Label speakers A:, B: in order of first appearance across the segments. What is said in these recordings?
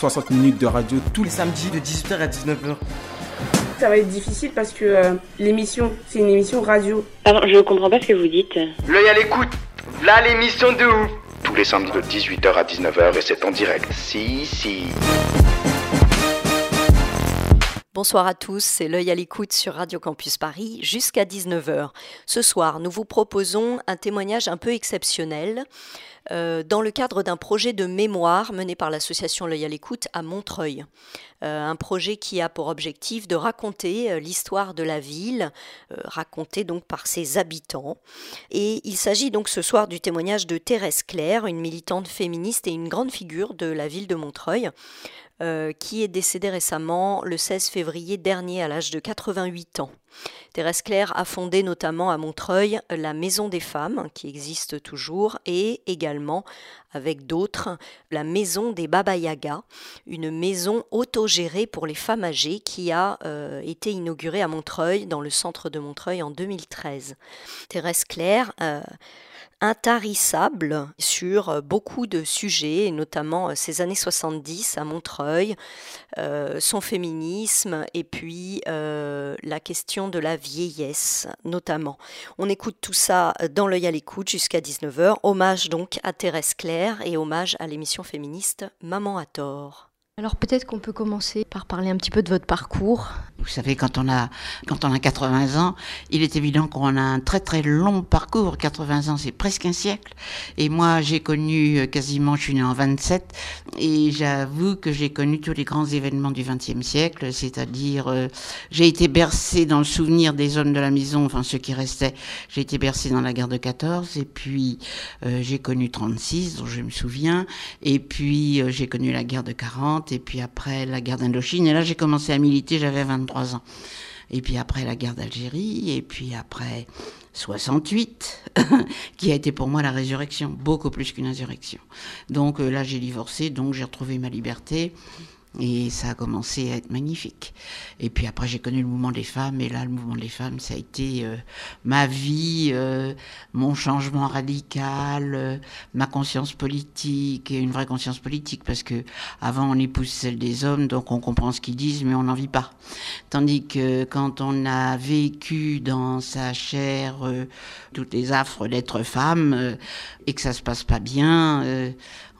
A: 60 minutes de radio tous les
B: samedis de 18h à 19h.
C: Ça va être difficile parce que euh, l'émission, c'est une émission radio.
D: Pardon, je comprends pas ce que vous dites.
B: L'œil à l'écoute. Là, l'émission de ouf.
E: tous les samedis de 18h à 19h et c'est en direct. Si, si.
F: Bonsoir à tous, c'est l'œil à l'écoute sur Radio Campus Paris jusqu'à 19h. Ce soir, nous vous proposons un témoignage un peu exceptionnel euh, dans le cadre d'un projet de mémoire mené par l'association L'œil à l'écoute à Montreuil. Euh, un projet qui a pour objectif de raconter euh, l'histoire de la ville, racontée donc par ses habitants. Et il s'agit donc ce soir du témoignage de Thérèse Claire, une militante féministe et une grande figure de la ville de Montreuil euh, qui est décédée récemment le 16 février dernier à l'âge de 88 ans. Thérèse Claire a fondé notamment à Montreuil la Maison des Femmes, qui existe toujours, et également, avec d'autres, la Maison des Baba Yaga, une maison autogérée pour les femmes âgées qui a euh, été inaugurée à Montreuil, dans le centre de Montreuil en 2013. Thérèse Claire euh, intarissable sur euh, beaucoup de sujets, et notamment euh, ces années 70 à Montreuil, euh, son féminisme et puis la question de la vieillesse notamment. On écoute tout ça dans l'œil à l'écoute jusqu'à 19h. Hommage donc à Thérèse Claire et hommage à l'émission féministe Maman à tort.
G: Alors peut-être qu'on peut commencer par parler un petit peu de votre parcours.
H: Vous savez, quand on a quand on a 80 ans, il est évident qu'on a un très très long parcours. 80 ans, c'est presque un siècle. Et moi, j'ai connu euh, quasiment, je suis née en 27, et j'avoue que j'ai connu tous les grands événements du XXe siècle. C'est-à-dire, euh, j'ai été bercée dans le souvenir des hommes de la maison, enfin ceux qui restaient. J'ai été bercée dans la guerre de 14, et puis euh, j'ai connu 36, dont je me souviens, et puis j'ai connu la guerre de 40 et puis après la guerre d'Indochine. Et là, j'ai commencé à militer, j'avais 23 ans. Et puis après la guerre d'Algérie, et puis après 68, qui a été pour moi la résurrection, beaucoup plus qu'une insurrection. Donc euh, là, j'ai divorcé, donc j'ai retrouvé ma liberté. Et ça a commencé à être magnifique. Et puis après, j'ai connu le mouvement des femmes. Et là, le mouvement des femmes, ça a été euh, ma vie, euh, mon changement radical, euh, ma conscience politique, et une vraie conscience politique. Parce que avant, on épouse celle des hommes, donc on comprend ce qu'ils disent, mais on n'en vit pas. Tandis que quand on a vécu dans sa chair euh, toutes les affres d'être femme, euh, et que ça se passe pas bien, euh,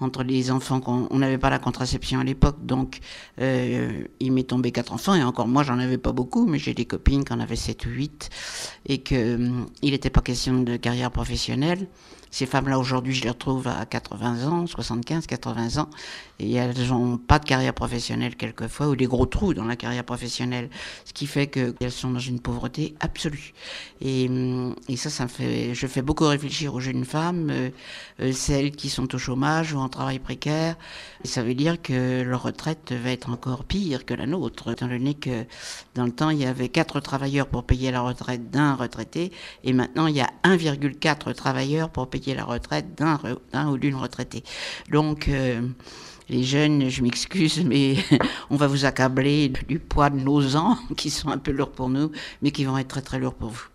H: entre les enfants, qu'on on n'avait pas la contraception à l'époque, donc euh, il m'est tombé quatre enfants, et encore moi j'en avais pas beaucoup, mais j'ai des copines qui en avaient sept ou huit, et que hum, il n'était pas question de carrière professionnelle. Ces femmes-là, aujourd'hui, je les retrouve à 80 ans, 75, 80 ans, et elles n'ont pas de carrière professionnelle quelquefois, ou des gros trous dans la carrière professionnelle, ce qui fait qu'elles sont dans une pauvreté absolue. Et, hum, et ça, ça me fait, je fais beaucoup réfléchir aux jeunes femmes, euh, euh, celles qui sont au chômage ou en travail précaire. Et ça veut dire que leur retraite va être encore pire que la nôtre, étant donné que dans le temps, il y avait quatre travailleurs pour payer la retraite d'un retraité, et maintenant, il y a 1,4 travailleurs pour payer la retraite d'un ou d'une retraitée. Donc, euh, les jeunes, je m'excuse, mais on va vous accabler du poids de nos ans, qui sont un peu lourds pour nous, mais qui vont être très très lourds pour vous.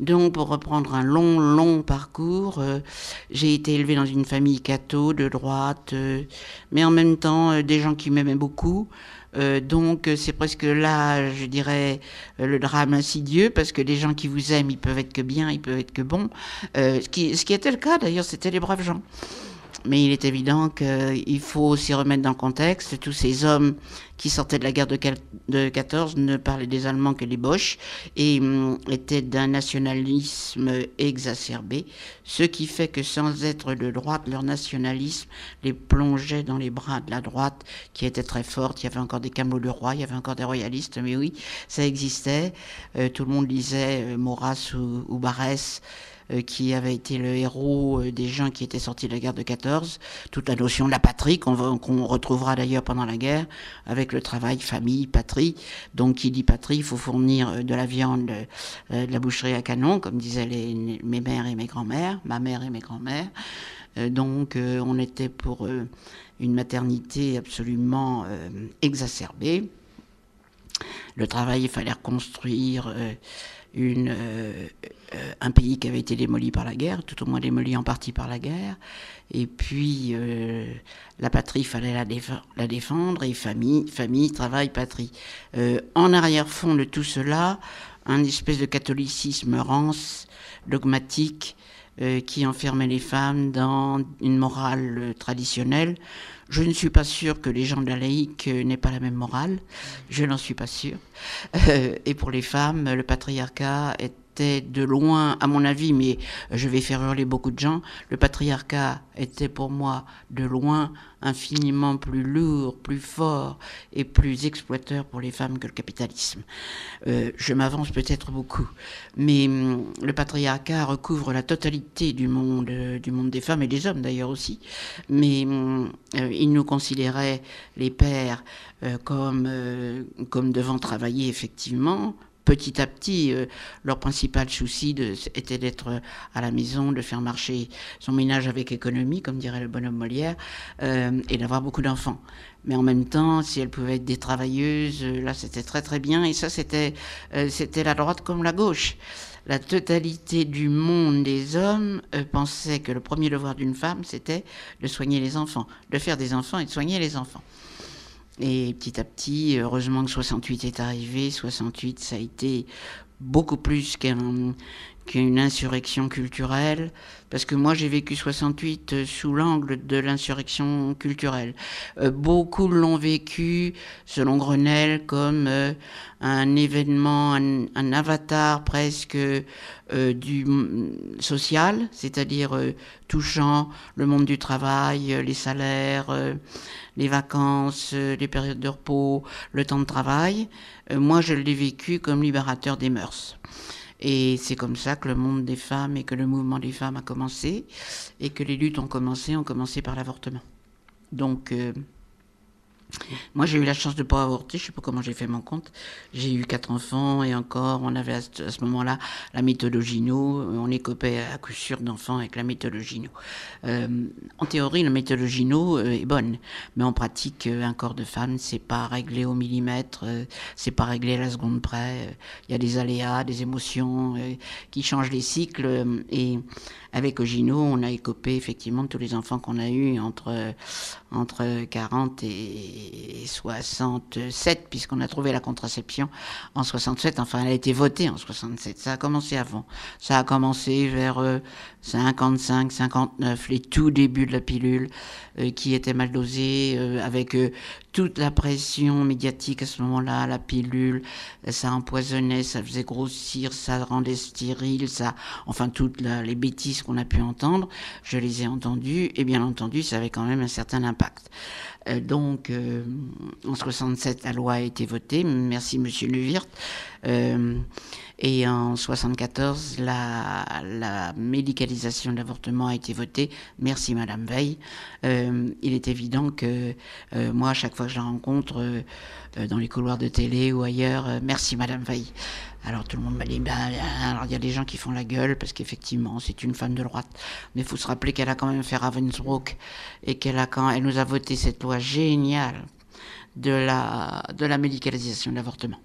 H: Donc, pour reprendre un long, long parcours, euh, j'ai été élevée dans une famille catho, de droite, euh, mais en même temps, des gens qui m'aimaient beaucoup. Euh, donc, euh, c'est presque là, je dirais, euh, le drame insidieux, parce que les gens qui vous aiment, ils peuvent être que bien, ils peuvent être que bons. Ce, qui, ce qui était le cas, d'ailleurs, c'était les braves gens. Mais il est évident qu'il faut aussi remettre dans le contexte tous ces hommes qui sortaient de la guerre de, quel- de 14 ne parlaient des Allemands que des Boches et hum, étaient d'un nationalisme exacerbé, ce qui fait que sans être de droite, leur nationalisme les plongeait dans les bras de la droite qui était très forte. Il y avait encore des camelots de roi, il y avait encore des royalistes, mais oui, ça existait. Euh, tout le monde lisait euh, Maurras ou, ou Barrès qui avait été le héros des gens qui étaient sortis de la guerre de 14. Toute la notion de la patrie qu'on retrouvera d'ailleurs pendant la guerre avec le travail famille, patrie. Donc qui dit patrie, il faut fournir de la viande, de la boucherie à canon, comme disaient mes mères et mes grands-mères, ma mère et mes grands-mères. donc on était pour une maternité absolument exacerbée le travail, il fallait reconstruire euh, une, euh, euh, un pays qui avait été démoli par la guerre, tout au moins démoli en partie par la guerre. Et puis, la patrie, il fallait la, défendre, et famille, famille, travail, patrie. en arrière-fond de tout cela, un espèce de catholicisme rance, dogmatique, qui enfermait les femmes dans une morale traditionnelle je ne suis pas sûre que les gens de la laïque euh, n'aient pas la même morale. Je n'en suis pas sûre. Euh, et pour les femmes, le patriarcat est de loin, à mon avis, mais je vais faire hurler beaucoup de gens, le patriarcat était pour moi de loin infiniment plus lourd, plus fort et plus exploiteur pour les femmes que le capitalisme. Euh, je m'avance peut-être beaucoup, mais hum, le patriarcat recouvre la totalité du monde, euh, du monde des femmes et des hommes d'ailleurs aussi, mais hum, euh, il nous considérait les pères comme, comme devant travailler effectivement, petit à petit, euh, leur principal souci était d'être euh, à la maison, de faire marcher son ménage avec économie, comme dirait le bonhomme Molière, euh, et d'avoir beaucoup d'enfants. Mais en même temps, si elles pouvaient être des travailleuses, là c'était très très bien, et ça c'était c'était la droite comme la gauche. La totalité du monde des hommes pensait que le premier devoir d'une femme, c'était de soigner les enfants, de faire des enfants et de soigner les enfants. Et petit à petit, heureusement que 68 est arrivé. 68, ça a été beaucoup plus qu'une insurrection culturelle, parce que moi j'ai vécu 68 euh, sous l'angle de l'insurrection culturelle. Euh, beaucoup l'ont vécu, selon Grenelle, comme euh, un événement, un, avatar presque du social, c'est-à-dire touchant le monde du travail, les salaires, les vacances, les périodes de repos, le temps de travail. moi je l'ai vécu comme libérateur des mœurs. Et c'est comme ça que le monde des femmes et que le mouvement des femmes a commencé et que les luttes ont commencé, ont commencé par l'avortement. Donc, euh, moi, j'ai eu la chance de ne pas avorter. Je ne sais pas comment j'ai fait mon compte. J'ai eu quatre enfants et encore, on avait à ce moment-là la méthode Gino. On écopait à coup sûr d'enfants avec la méthode Gino. Euh, en théorie, la méthode Gino euh, est bonne, mais en pratique, euh, un corps de femme, c'est pas réglé au millimètre, c'est pas réglé à la seconde près. Il y a des aléas, des émotions qui changent les cycles et avec Ogino, on a écopé effectivement tous les enfants qu'on a eus entre, entre 40 et 67, puisqu'on a trouvé la contraception en 67. Enfin, elle a été votée en 67. Ça a commencé avant. Ça a commencé vers 55, 59, les tout débuts de la pilule, euh, qui était mal dosée, euh, avec euh, toute la pression médiatique à ce moment-là, la pilule, ça empoisonnait, ça faisait grossir, ça rendait stérile, ça, enfin toutes les bêtises qu'on a pu entendre, je les ai entendues, et bien entendu, ça avait quand même un certain impact. Donc, en 67, la loi a été votée, merci Monsieur Levirt. Et en 74, la, médicalisation de l'avortement a été votée. Merci Madame Veil. Euh, il est évident que euh, moi, à chaque fois que je la rencontre euh, dans les couloirs de télé ou ailleurs, merci Madame Veil. Alors tout le monde m'a dit, ben, alors il y a des gens qui font la gueule parce qu'effectivement c'est une femme de droite, mais il faut se rappeler qu'elle a quand même fait Ravensbrück et qu'elle a quand elle nous a voté cette loi géniale de la de la médicalisation de l'avortement.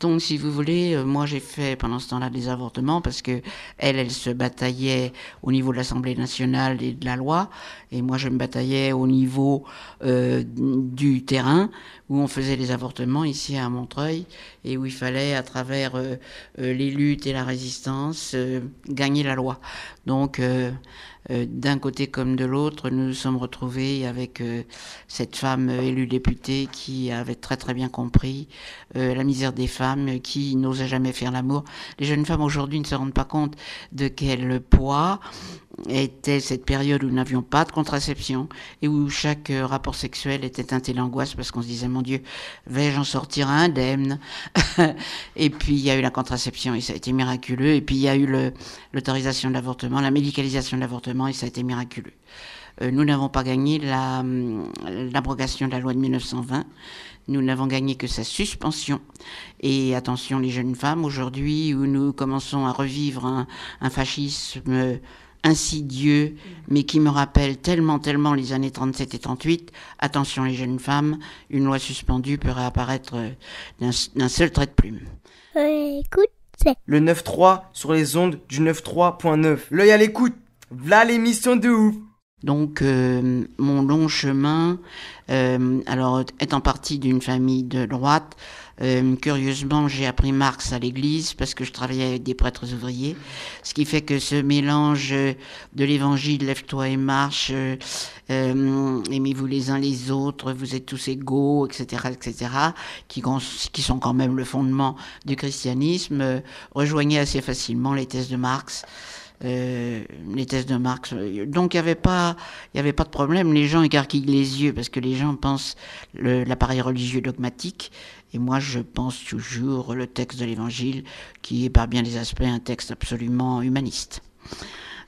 H: Donc, si vous voulez, euh, moi j'ai fait pendant ce temps-là des avortements parce que elle, elle se bataillait au niveau de l'Assemblée nationale et de la loi, et moi je me bataillais au niveau euh, du terrain où on faisait des avortements ici à Montreuil et où il fallait, à travers euh, les luttes et la résistance, gagner la loi. Donc d'un côté comme de l'autre, nous nous sommes retrouvés avec euh, cette femme élue députée qui avait très très bien compris euh, la misère des femmes, qui n'osait jamais faire l'amour. Les jeunes femmes aujourd'hui ne se rendent pas compte de quel poids était cette période où nous n'avions pas de contraception et où chaque euh, rapport sexuel était un tel angoisse parce qu'on se disait mon Dieu, vais-je en sortir indemne? Et puis il y a eu la contraception et ça a été miraculeux. Et puis il y a eu l'autorisation de l'avortement, la médicalisation de l'avortement et ça a été miraculeux. Euh, nous n'avons pas gagné hum, l'abrogation de la loi de 1920. Nous n'avons gagné que sa suspension. Et attention les jeunes femmes, aujourd'hui où nous commençons à revivre un fascisme insidieux, mais qui me rappelle tellement, tellement les années 37 et 38. Attention les jeunes femmes, une loi suspendue peut réapparaître d'un seul trait de plume.
B: Écoute, le 9-3 sur les ondes du 9-3.9. L'œil à l'écoute, voilà l'émission de ouf.
H: Donc euh, mon long chemin, euh, alors étant parti d'une famille de droite, euh, curieusement, j'ai appris Marx à l'église parce que je travaillais avec des prêtres ouvriers. Ce qui fait que ce mélange de l'évangile, lève-toi et marche, euh, euh, aimez-vous les uns les autres, vous êtes tous égaux, etc., etc., qui, qui sont quand même le fondement du christianisme, rejoignait assez facilement les thèses de Marx. Euh, les thèses de Marx. Donc il n'y avait pas, y avait pas de problème. Les gens écarquillent les yeux parce que les gens pensent l'appareil religieux dogmatique. Et moi, je pense toujours le texte de l'Évangile, qui est par bien des aspects un texte absolument humaniste.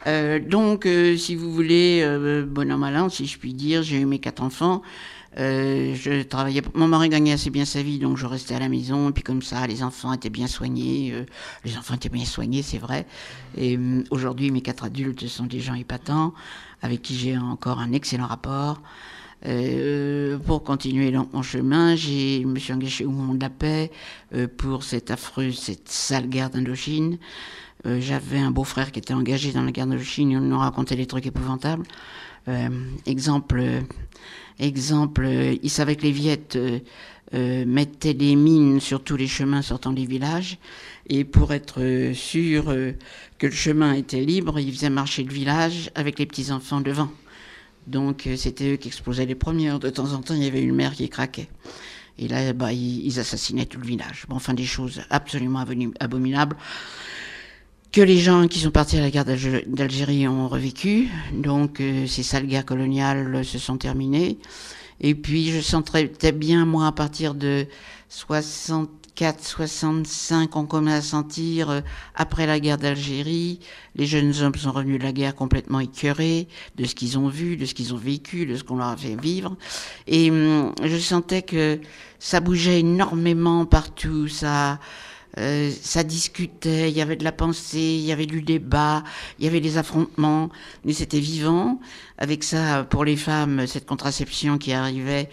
H: Euh, donc, euh, si vous voulez, euh, bon an mal an, si je puis dire, j'ai eu mes quatre enfants. Euh, je travaillais. Mon mari gagnait assez bien sa vie, donc je restais à la maison. Et puis comme ça, les enfants étaient bien soignés. Euh, les enfants étaient bien soignés, c'est vrai. Et euh, aujourd'hui, mes quatre adultes sont des gens épatants, avec qui j'ai encore un excellent rapport. pour continuer mon chemin, je me suis engagé au Monde de la Paix pour cette affreuse, cette sale guerre d'Indochine. J'avais un beau-frère qui était engagé dans la guerre d'Indochine on nous racontait des trucs épouvantables. exemple, Exemple, il savait que les Viettes euh, euh, mettaient des mines sur tous les chemins sortant des villages. Et pour être euh, sûr que le chemin était libre, ils faisaient marcher le village avec les petits-enfants devant. Donc c'était eux qui explosaient les premiers. De temps en temps, il y avait une mère qui craquait. Et là, bah, ils, assassinaient tout le village. Enfin, des choses absolument abominables que les gens qui sont partis à la guerre d'Algérie ont revécu. Donc euh, ces sales guerres coloniales se sont terminées. Et puis je sens très, bien, moi, à partir de 64, 65, on commence à sentir, euh, après la guerre d'Algérie, les jeunes hommes sont revenus de la guerre complètement écœurés de ce qu'ils ont vu, de ce qu'ils ont vécu, de ce qu'on leur a fait vivre. Et hum, je sentais que ça bougeait énormément partout, ça euh, ça discutait, il y avait de la pensée, il y avait du débat, il y avait des affrontements, mais c'était vivant. Avec ça, pour les femmes, cette contraception qui arrivait,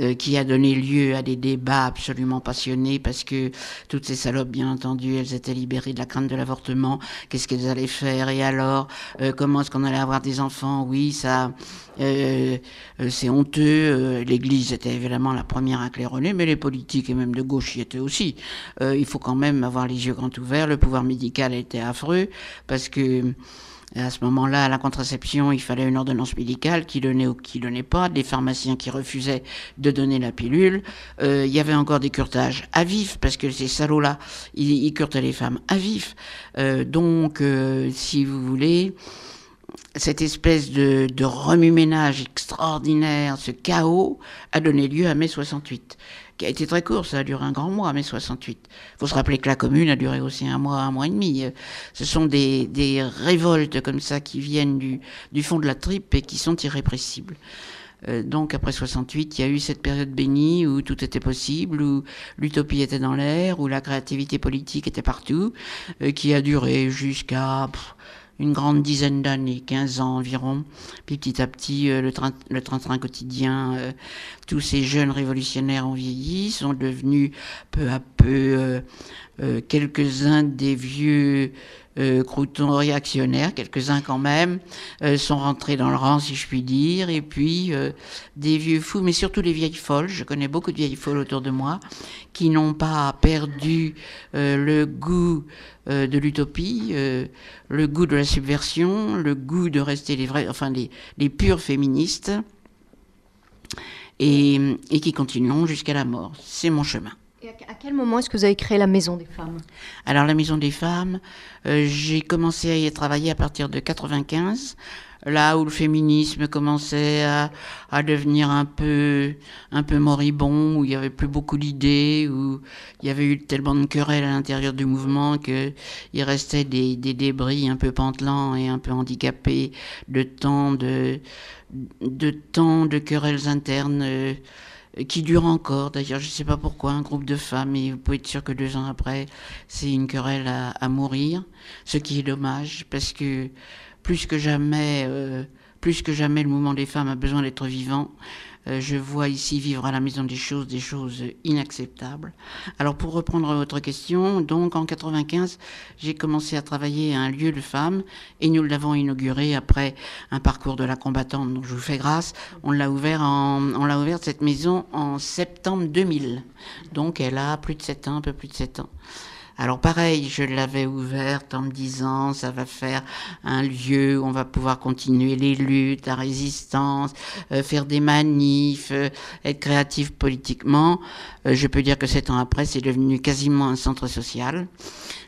H: euh, qui a donné lieu à des débats absolument passionnés parce que toutes ces salopes, bien entendu, elles étaient libérées de la crainte de l'avortement. Qu'est-ce qu'elles allaient faire Et alors, euh, comment est-ce qu'on allait avoir des enfants? Oui, ça, euh, c'est honteux. L'Église était évidemment la première à claironner, mais les politiques et même de gauche y étaient aussi. il faut quand même avoir les yeux grands ouverts. Le pouvoir médical était affreux parce que à ce moment-là, à la contraception, il fallait une ordonnance médicale qui donnait ou qui donnait pas, des pharmaciens qui refusaient de donner la pilule. Euh, il y avait encore des curtages à vif, parce que ces salauds-là, ils, curtaient les femmes à vif. Euh, donc, euh, si vous voulez, cette espèce de, de remue-ménage extraordinaire, ce chaos, a donné lieu à mai 68 qui a été très court, ça a duré un grand mois, mai 68. Il faut se rappeler que la commune a duré aussi un mois, un mois et demi. Ce sont des, des révoltes comme ça qui viennent du, du fond de la tripe et qui sont irrépressibles. Euh, donc après 68, il y a eu cette période bénie où tout était possible, où l'utopie était dans l'air, où la créativité politique était partout, euh, qui a duré jusqu'à une grande dizaine d'années, 15 ans environ. Puis petit à petit, euh, le train, le train-train quotidien, euh, tous ces jeunes révolutionnaires ont vieilli, sont devenus peu à peu euh, quelques-uns des vieux euh, croutons réactionnaires, quelques-uns quand même, euh, sont rentrés dans le rang, si je puis dire, et puis euh, des vieux fous, mais surtout les vieilles folles. Je connais beaucoup de vieilles folles autour de moi qui n'ont pas perdu le goût de l'utopie, le goût de la subversion, le goût de rester les vrais, enfin les, les purs féministes, et, et qui continueront jusqu'à la mort. C'est mon chemin.
G: Et à quel moment est-ce que vous avez créé la Maison des Femmes?
H: Alors la Maison des Femmes, euh, j'ai commencé à y travailler à partir de 95 là où le féminisme commençait à, devenir un peu, un peu moribond, où il y avait plus beaucoup d'idées, où il y avait eu tellement de querelles à l'intérieur du mouvement que il restait des, des, débris un peu pantelants et un peu handicapés de temps de, de temps de querelles internes. Euh, qui durent encore. D'ailleurs, je ne sais pas pourquoi, un groupe de femmes, et vous pouvez être sûr que deux ans après, c'est une querelle à, à, mourir, ce qui est dommage, parce que plus que jamais, euh, plus que jamais, le mouvement des femmes a besoin d'être vivant. Euh, je vois ici vivre à la maison des choses des choses inacceptables. Alors pour reprendre votre question, donc en 95, j'ai commencé à travailler à un lieu de femmes et nous l'avons inauguré après un parcours de la combattante. Donc je vous fais grâce. On l'a ouvert en, on l'a ouvert cette maison en septembre 2000. Donc elle a plus de 7 ans, un peu plus de 7 ans. Alors pareil, je l'avais ouverte en me disant, ça va faire un lieu où on va pouvoir continuer les luttes, la résistance, euh, faire des manifs, euh, être créatif politiquement. Euh, je peux dire que sept ans après, c'est devenu quasiment un centre social.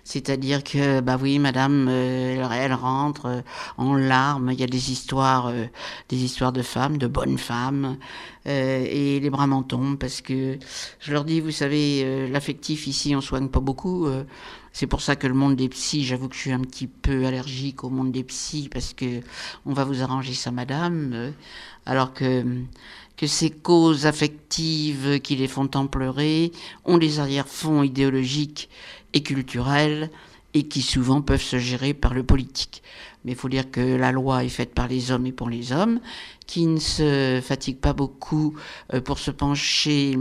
H: C'est-à-dire que, bah oui, madame, euh, elle rentre euh, en larmes. Il y a des histoires, euh, des histoires de femmes, de bonnes femmes, et les bras m'en tombent parce que je leur dis, vous savez, l'affectif ici, on soigne pas beaucoup. c'est pour ça que le monde des psys, j'avoue que je suis un petit peu allergique au monde des psys parce que on va vous arranger ça, madame. alors que que ces causes affectives qui les font tant pleurer ont des arrière-fonds idéologiques et culturels et qui souvent peuvent se gérer par le politique. Mais il faut dire que la loi est faite par les hommes et pour les hommes, qui ne se fatiguent pas beaucoup euh, pour se pencher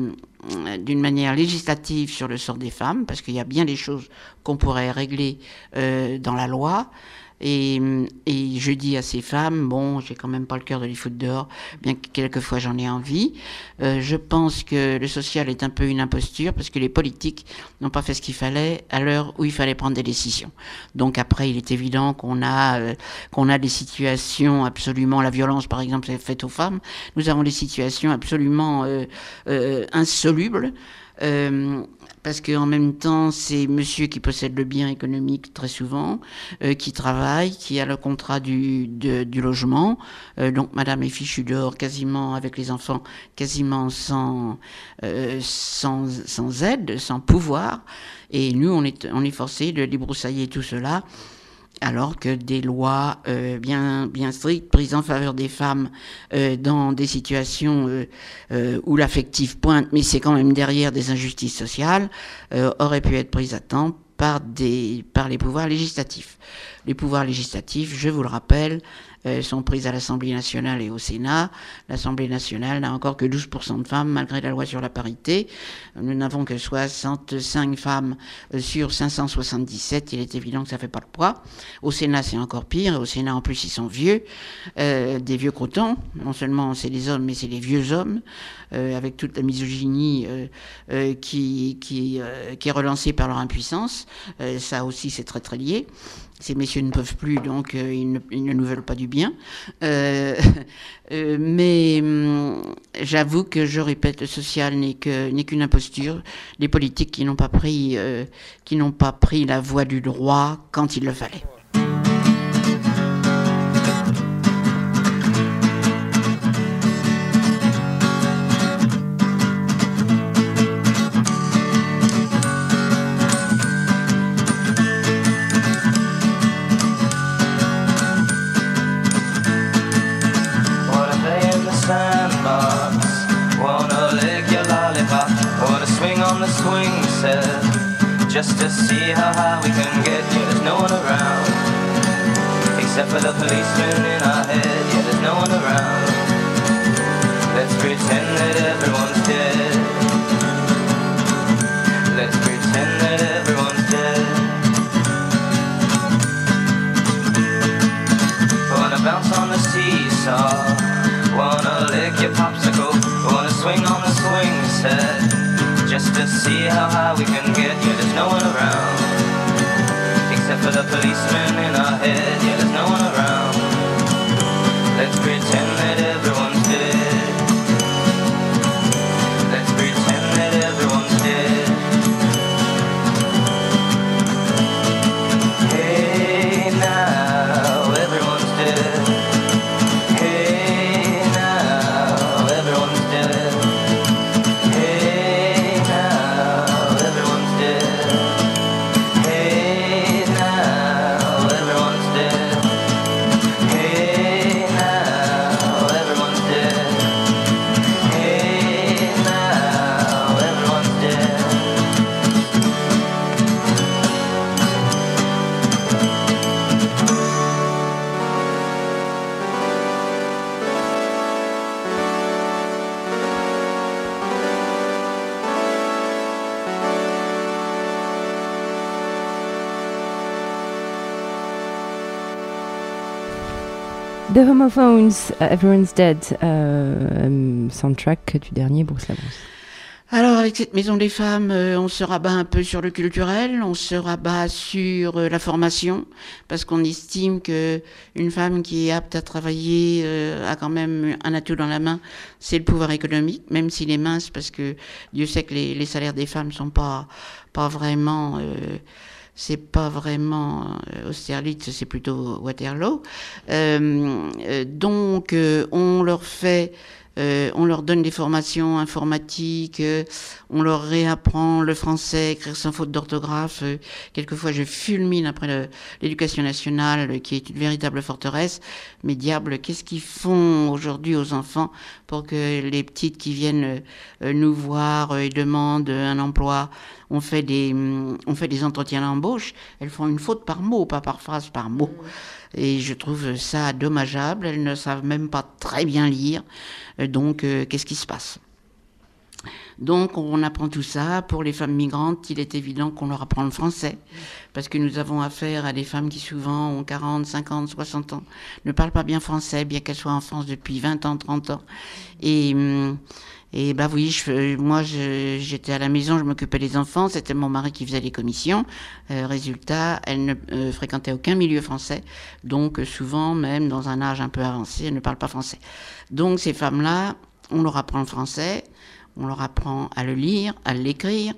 H: euh, d'une manière législative sur le sort des femmes, parce qu'il y a bien des choses qu'on pourrait régler euh, dans la loi. Et, et, je dis à ces femmes, bon, j'ai quand même pas le cœur de les foutre dehors, bien que quelquefois j'en ai envie. Euh, je pense que le social est un peu une imposture parce que les politiques n'ont pas fait ce qu'il fallait à l'heure où il fallait prendre des décisions. Donc après, il est évident qu'on a euh, qu'on a des situations absolument, la violence par exemple faite aux femmes, nous avons des situations absolument euh, euh insolubles. Euh, parce qu'en même temps, c'est monsieur qui possède le bien économique très souvent, euh, qui travaille, qui a le contrat du, du logement. Euh, donc madame est fichue dehors quasiment avec les enfants, quasiment sans, euh, sans, sans aide, sans pouvoir. Et nous, on est, on est forcé de débroussailler tout cela alors que des lois euh, bien bien strictes prises en faveur des femmes euh, dans des situations euh, où l'affectif pointe, mais c'est quand même derrière des injustices sociales, auraient pu être prises à temps par des par les pouvoirs législatifs. Les pouvoirs législatifs, je vous le rappelle, euh, sont prises à l'Assemblée nationale et au Sénat. L'Assemblée nationale n'a encore que 12% de femmes malgré la loi sur la parité. Nous n'avons que 65 femmes euh, sur 577. Il est évident que ça fait pas le poids. Au Sénat, c'est encore pire. Au Sénat, en plus, ils sont vieux, euh, des vieux crotons. Non seulement c'est des hommes, mais c'est des vieux hommes, euh, avec toute la misogynie euh, euh, qui, qui, qui est relancée par leur impuissance. ça aussi, c'est très très lié. Ces messieurs ne peuvent plus, donc euh, ils, ne, ils, ne, nous veulent pas du bien. Euh, euh, mais hum, j'avoue que je répète, le social n'est qu'une imposture. Les politiques qui n'ont pas pris qui n'ont pas pris la voie du droit quand il le fallait.
I: Just see how high we can get. Yeah, there's no one around, except for the policeman in our head. Yeah, there's no one around. Let's pretend that everyone's dead. Let's pretend that everyone's dead. Wanna bounce on the seesaw, wanna lick your popsicle, wanna swing on the swing set just to see how high we can get. Yeah, there's no one around, except for the policeman in our head. Yeah, there's no one around. Let's pretend that everyone's
J: The Homophones, Everyone's Dead, euh, soundtrack du dernier Bruce Lavance.
H: Alors avec cette maison des femmes, euh, on se rabat un peu sur le culturel, on se rabat sur euh, la formation, parce qu'on estime que une femme qui est apte à travailler euh, a quand même un atout dans la main, c'est le pouvoir économique, même s'il est mince, parce que Dieu sait que les, les salaires des femmes sont pas pas vraiment c'est pas vraiment Austerlitz, c'est plutôt Waterloo. Euh, donc, on leur fait euh, on leur donne des formations informatiques, euh, on leur réapprend le français, écrire sans faute d'orthographe. Euh, quelquefois, je fulmine après l'éducation nationale, qui est une véritable forteresse. Mais diable, qu'est-ce qu'ils font aujourd'hui aux enfants pour que les petites qui viennent nous voir et demandent un emploi on fait des, on fait des entretiens d'embauche, elles font une faute par mot, pas par phrase, par mot. Et je trouve ça dommageable. Elles ne savent même pas très bien lire. Euh, donc, euh, qu'est-ce qui se passe? Donc on apprend tout ça. Pour les femmes migrantes, il est évident qu'on leur apprend le français, parce que nous avons affaire à des femmes qui souvent ont 40, 50, 60 ans, ne parlent pas bien français, bien qu'elles soient en France depuis 20 ans, 30 ans. Et hum, et bah oui, je, moi j'étais à la maison, je m'occupais des enfants, c'était mon mari qui faisait les commissions. Euh, résultat, elle ne euh, fréquentait aucun milieu français, donc souvent même dans un âge un peu avancé, elle ne parle pas français. Donc ces femmes-là, on leur apprend le français, on leur apprend à le lire, à l'écrire,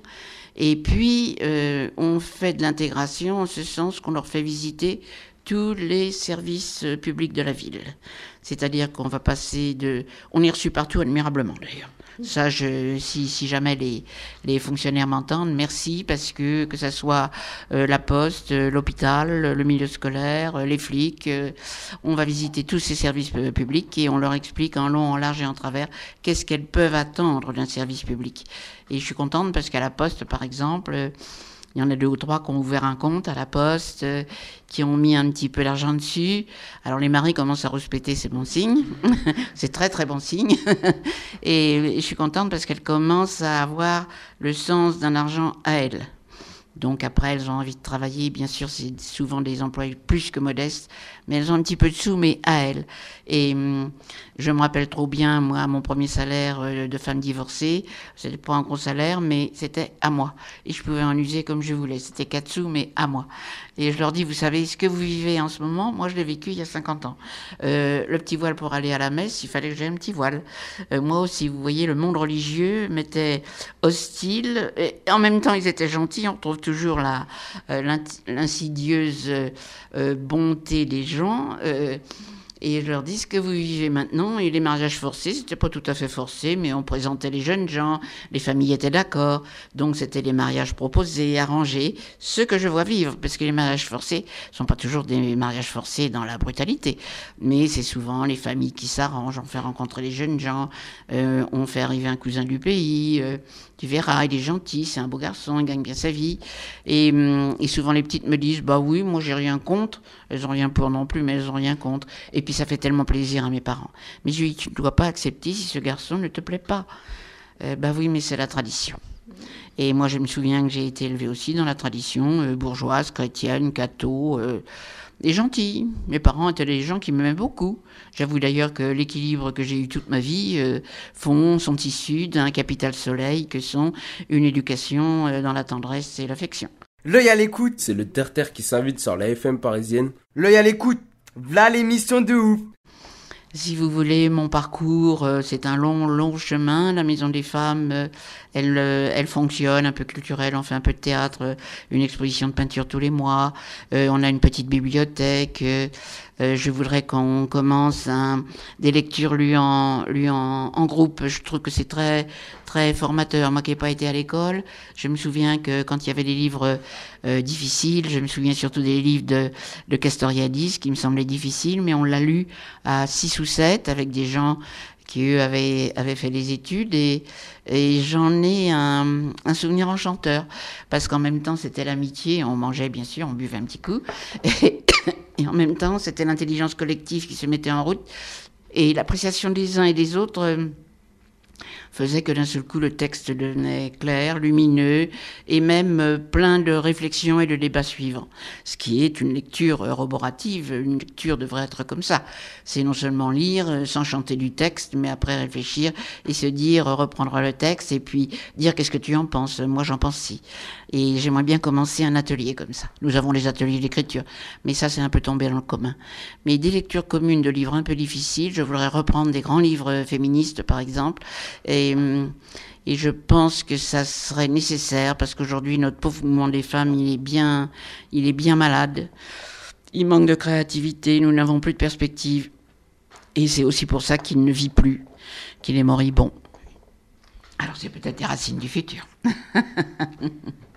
H: et puis euh, on fait de l'intégration en ce sens qu'on leur fait visiter tous les services publics de la ville. C'est-à-dire qu'on va passer de... On est reçu partout admirablement d'ailleurs. Ça, je, si, si jamais les, les fonctionnaires m'entendent, merci parce que que ça soit euh, la poste, euh, l'hôpital, le milieu scolaire, euh, les flics, on va visiter tous ces services publics et on leur explique en long, en large et en travers qu'est-ce qu'elles peuvent attendre d'un service public. Et je suis contente parce qu'à la poste, par exemple, il y en a deux ou trois qui ont ouvert un compte à la poste, euh, qui ont mis un petit peu d'argent dessus. Alors les maris commencent à respecter, c'est bon signe. c'est très très bon signe. et, je suis contente parce qu'elles commencent à avoir le sens d'un argent à elles. Donc après, elles ont envie de travailler. Bien sûr, c'est souvent des emplois plus que modestes, mais elles ont un petit peu de sous, mais à elles. Et hum, je me rappelle trop bien, moi, mon premier salaire euh, de femme divorcée, c'était pas un gros salaire, mais c'était à moi. Et je pouvais en user comme je voulais. C'était quatre sous, mais à moi. Et je leur dis, vous savez, ce que vous vivez en ce moment, moi, je l'ai vécu il y a 50 ans. Euh, le petit voile pour aller à la messe, il fallait que j'aie un petit voile. Euh, moi aussi, vous voyez, le monde religieux m'était hostile. Et en même temps, ils étaient gentils. On retrouve toujours l'insidieuse bonté des gens gens euh, et je leur dis ce que vous vivez maintenant. Et les mariages forcés, c'était pas tout à fait forcé, mais on présentait les jeunes gens, les familles étaient d'accord. Donc c'était les mariages proposés, arrangés, ce que je vois vivre, parce que les mariages forcés sont pas toujours des mariages forcés dans la brutalité, mais c'est souvent les familles qui s'arrangent, on fait rencontrer les jeunes gens, euh, on fait arriver un cousin du pays. Euh, tu verras, il est gentil, c'est un beau garçon, il gagne bien sa vie. Et, hum, et souvent les petites me disent, bah oui, moi j'ai rien contre. Elles ont rien pour non plus, mais elles ont rien contre. Ça fait tellement plaisir à mes parents. Mais je lui dis, tu ne dois pas accepter si ce garçon ne te plaît pas. Euh, bah oui, mais c'est la tradition. Et moi, je me souviens que j'ai été élevée aussi dans la tradition euh, bourgeoise, chrétienne, catho, euh, et gentille. Mes parents étaient des gens qui m'aimaient beaucoup. J'avoue d'ailleurs que l'équilibre que j'ai eu toute ma vie euh, font, sont issus d'un capital soleil que sont une éducation euh, dans la tendresse et l'affection.
B: L'œil à l'écoute.
K: C'est le terre-terre qui s'invite sur la FM parisienne.
B: L'œil à l'écoute. V'là l'émission de ouf.
H: Si vous voulez, mon parcours, euh, c'est un long, long chemin. La Maison des Femmes, euh, elle, euh, elle fonctionne, un peu culturelle. On fait un peu de théâtre, une exposition de peinture tous les mois. on a une petite bibliothèque. Euh, je voudrais qu'on commence des lectures lues en, en, en groupe. Je trouve que c'est très, très formateur. Moi qui n'ai pas été à l'école, je me souviens que quand il y avait des livres euh, difficiles, je me souviens surtout des livres de, de Castoriadis qui me semblaient difficiles, mais on l'a lu à 6 ou 7 avec des gens qui eux avaient, avaient fait des études et, et j'en ai un, un, souvenir enchanteur. Parce qu'en même temps c'était l'amitié, on mangeait bien sûr, on buvait un petit coup. Et, et en même temps c'était l'intelligence collective qui se mettait en route. Et l'appréciation des uns et des autres faisait que d'un seul coup le texte devenait clair, lumineux et même euh, plein de réflexions et de débats suivants. Ce qui est une lecture roborative, une lecture devrait être comme ça. C'est non seulement lire euh, sans chanter du texte, mais après réfléchir et se dire, reprendre le texte et puis dire qu'est-ce que tu en penses? Moi j'en pense si. Et j'aimerais bien commencer un atelier comme ça. Nous avons les ateliers d'écriture, mais ça c'est un peu tombé dans le commun. Mais des lectures communes de livres un peu difficiles, je voudrais reprendre des grands livres féministes par exemple. Et je pense que ça serait nécessaire parce qu'aujourd'hui notre pauvre mouvement des femmes, il est bien, il est bien malade. Il manque de créativité, nous n'avons plus de perspective. Et c'est aussi pour ça qu'il ne vit plus, qu'il est moribond. Alors c'est peut-être des racines du futur.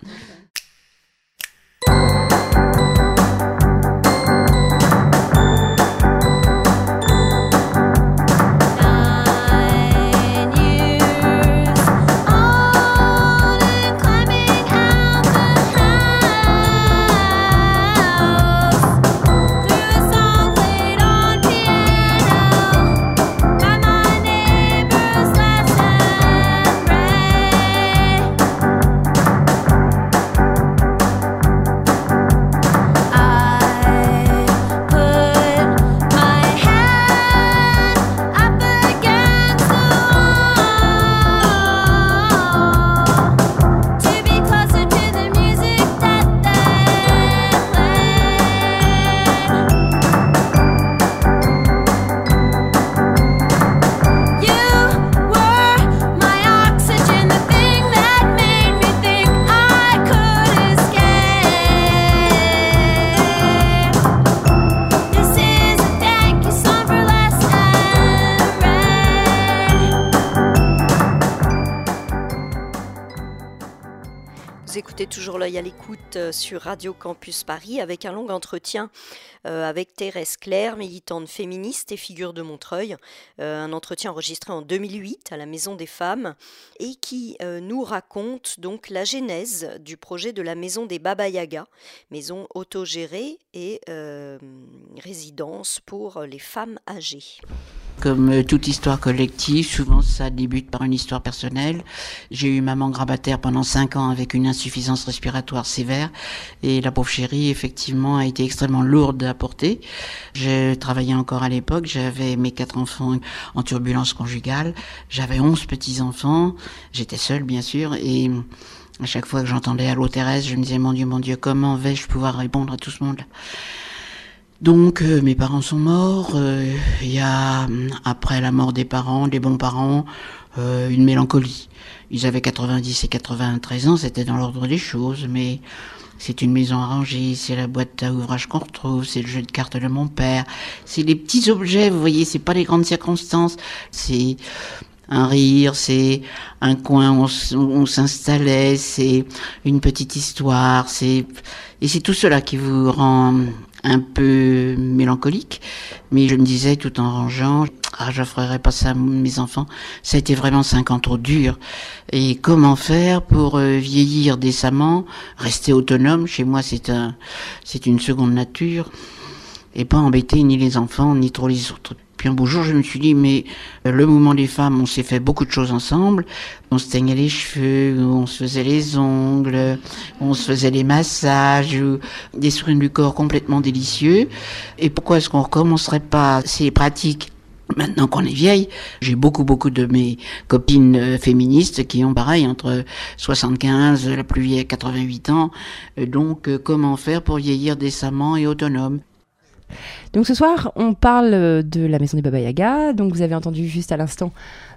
F: toujours l'œil à l'écoute euh, sur Radio Campus Paris avec un long entretien euh, avec Thérèse Claire, militante féministe et figure de Montreuil. Euh, un entretien enregistré en 2008 à la Maison des Femmes et qui nous raconte donc la genèse du projet de la Maison des Baba Yaga, maison autogérée et résidence pour les femmes âgées.
H: Comme euh, toute histoire collective, souvent ça débute par une histoire personnelle. J'ai eu maman grabataire pendant cinq ans avec une insuffisance respiratoire sévère. Et la pauvre chérie effectivement a été extrêmement lourde à porter. Je travaillais encore à l'époque, j'avais mes quatre enfants en turbulence conjugale, j'avais onze petits-enfants, j'étais seule bien sûr. Et à chaque fois que j'entendais Allô Thérèse, je me disais mon Dieu, mon Dieu, comment vais-je pouvoir répondre à tout ce monde-là donc euh, mes parents sont morts. Euh, il y a après la mort des parents, des bons parents, euh, une mélancolie. Ils avaient 90 et 93 ans, c'était dans l'ordre des choses, mais c'est une maison arrangée, c'est la boîte à ouvrage qu'on retrouve, c'est le jeu de cartes de mon père, c'est les petits objets, vous voyez, c'est pas les grandes circonstances, c'est un rire, c'est un coin où on s'installait, c'est une petite histoire, c'est et c'est tout cela qui vous rend un peu mélancolique, mais je me disais tout en rangeant, ah, j'offrirai pas ça à mes enfants. Ça a été vraiment cinq ans trop dur. Et comment faire pour euh, vieillir décemment, rester autonome? Chez moi, c'est un, c'est une seconde nature, et pas embêter ni les enfants ni trop les autres. Puis un beau jour, je me suis dit, mais euh, le mouvement des femmes, on s'est fait beaucoup de choses ensemble. On se teignait les cheveux, on se faisait les ongles, on se faisait les massages, des soins du corps complètement délicieux. Et pourquoi est-ce qu'on recommencerait pas ces pratiques Maintenant qu'on est vieille, j'ai beaucoup beaucoup de mes copines euh, féministes qui ont pareil entre 75, la plus vieille 88 ans. Euh, donc comment faire pour vieillir décemment et autonome?
J: Donc ce soir, on parle euh, de la maison des Baba Yaga. Donc vous avez entendu juste à l'instant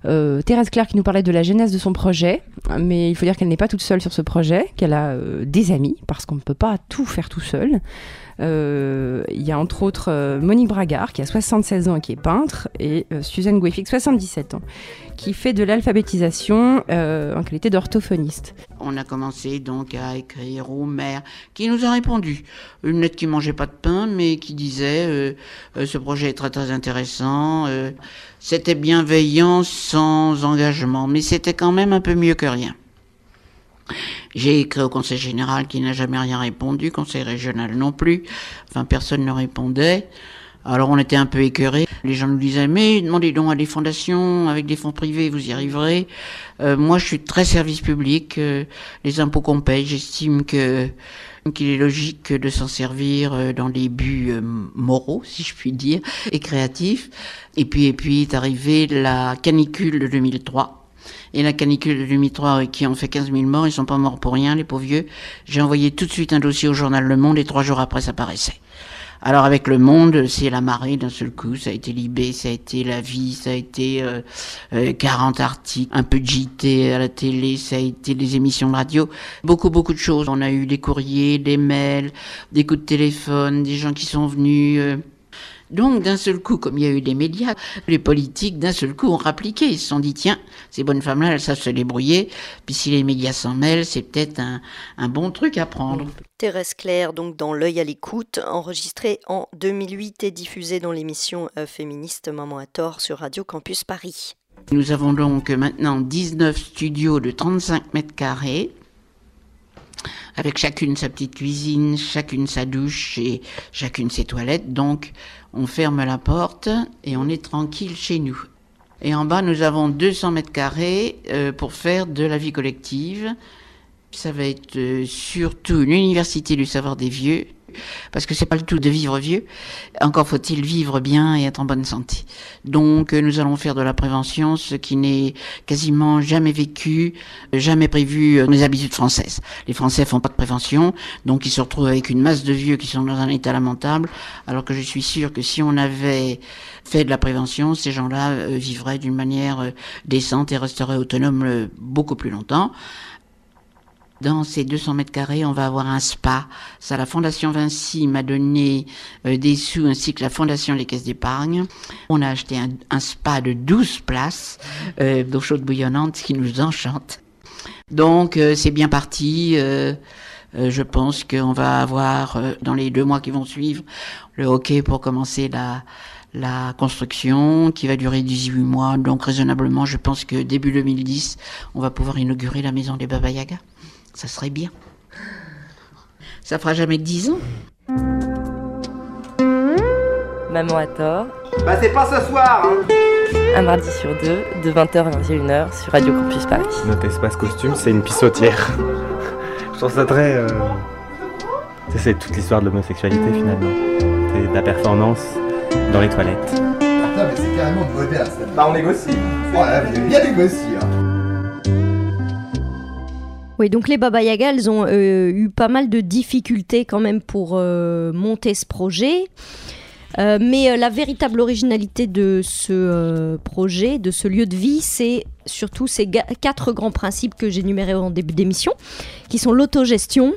J: euh, Thérèse Claire qui nous parlait de la genèse de son projet. Mais il faut dire qu'elle n'est pas toute seule sur ce projet, qu'elle a euh, des amis, parce qu'on ne peut pas tout faire tout seul. Euh, il y a entre autres euh, Monique Bragard qui a 76 ans et qui est peintre et euh, Suzanne Goueffic 77 ans qui fait de l'alphabétisation en qualité d'orthophoniste.
H: On a commencé donc à écrire au maire qui nous a répondu. Une lettre qui mangeait pas de pain mais qui disait ce projet est très très intéressant. c'était bienveillant sans engagement mais c'était quand même un peu mieux que rien. J'ai écrit au conseil général qui n'a jamais rien répondu, conseil régional non plus. Enfin, personne ne répondait. Alors on était un peu écœurés. Les gens nous disaient mais demandez donc à des fondations avec des fonds privés, vous y arriverez. Euh, moi, je suis très service public. Euh, les impôts qu'on paye, j'estime que qu'il est logique de s'en servir euh, dans les buts euh, moraux, si je puis dire, et créatifs. Et puis, et puis est arrivée la canicule de 2003. Et la canicule de 2003 qui ont fait 15 000 morts, ils sont pas morts pour rien, les pauvres vieux. J'ai envoyé tout de suite un dossier au journal Le Monde et trois jours après, ça paraissait. Alors avec le monde, c'est la marée d'un seul coup. Ça a été Libé, ça a été La Vie, ça a été euh, euh, 40 articles, un peu de JT à la télé, ça a été des émissions de radio, beaucoup beaucoup de choses. On a eu des courriers, des mails, des coups de téléphone, des gens qui sont venus. Euh, donc, d'un seul coup, comme il y a eu des médias, les politiques, d'un seul coup, ont rappliqué. Ils se sont dit, tiens, ces bonnes femmes-là, elles savent se débrouiller. Puis si les médias s'en mêlent, c'est peut-être un, un, bon truc à prendre.
F: Thérèse Claire, donc dans L'œil à l'écoute, enregistrée en 2008 et diffusée dans l'émission euh, féministe Maman à tort sur Radio Campus Paris.
H: Nous avons donc maintenant 19 studios de 35 mètres carrés avec chacune sa petite cuisine, chacune sa douche et chacune ses toilettes. Donc, on ferme la porte et on est tranquille chez nous. Et en bas, nous avons 200 mètres carrés euh, pour faire de la vie collective. Ça va être euh, surtout une université du savoir des vieux, parce que c'est pas le tout de vivre vieux. Encore faut-il vivre bien et être en bonne santé. Donc euh, nous allons faire de la prévention, ce qui n'est quasiment jamais vécu, jamais prévu dans les habitudes françaises. Les Français font pas de prévention, donc ils se retrouvent avec une masse de vieux qui sont dans un état lamentable, alors que je suis sûr que si on avait fait de la prévention, ces gens-là euh, vivraient d'une manière euh, décente et resteraient autonomes euh, beaucoup plus longtemps. Dans ces 200 mètres carrés, on va avoir un spa. Ça, la Fondation Vinci m'a donné euh, des sous ainsi que la Fondation Les Caisses d'épargne. On a acheté un, spa de 12 places euh, d'eau chaude bouillonnante qui nous enchante. Donc, euh, c'est bien parti. Euh, je pense qu'on va avoir, dans les deux mois qui vont suivre, le hockey pour commencer la, la construction qui va durer 18 mois. Donc, raisonnablement, je pense que début 2010, on va pouvoir inaugurer la maison des Baba Yaga ça serait bien. Ça fera jamais que 10 ans.
L: Maman à tort.
B: Bah c'est pas ce soir hein.
L: Un mardi sur deux, de 20h à 21h sur Radio Campus Paris.
M: Notre espace costume, c'est une pissotière. Je trouve ça très... Euh... C'est toute l'histoire de l'homosexualité finalement. C'est de la performance dans les toilettes.
N: Putain mais c'est carrément moderne.
B: Bah on négocie.
N: Là, vous avez bien négocié. Hein.
F: Oui, donc les Baba Yaga, elles ont euh, eu pas mal de difficultés quand même pour euh, monter ce projet. Euh, mais la véritable originalité de ce projet, de ce lieu de vie, c'est surtout ces quatre grands principes que j'énumérais en début d'émission, qui sont l'autogestion,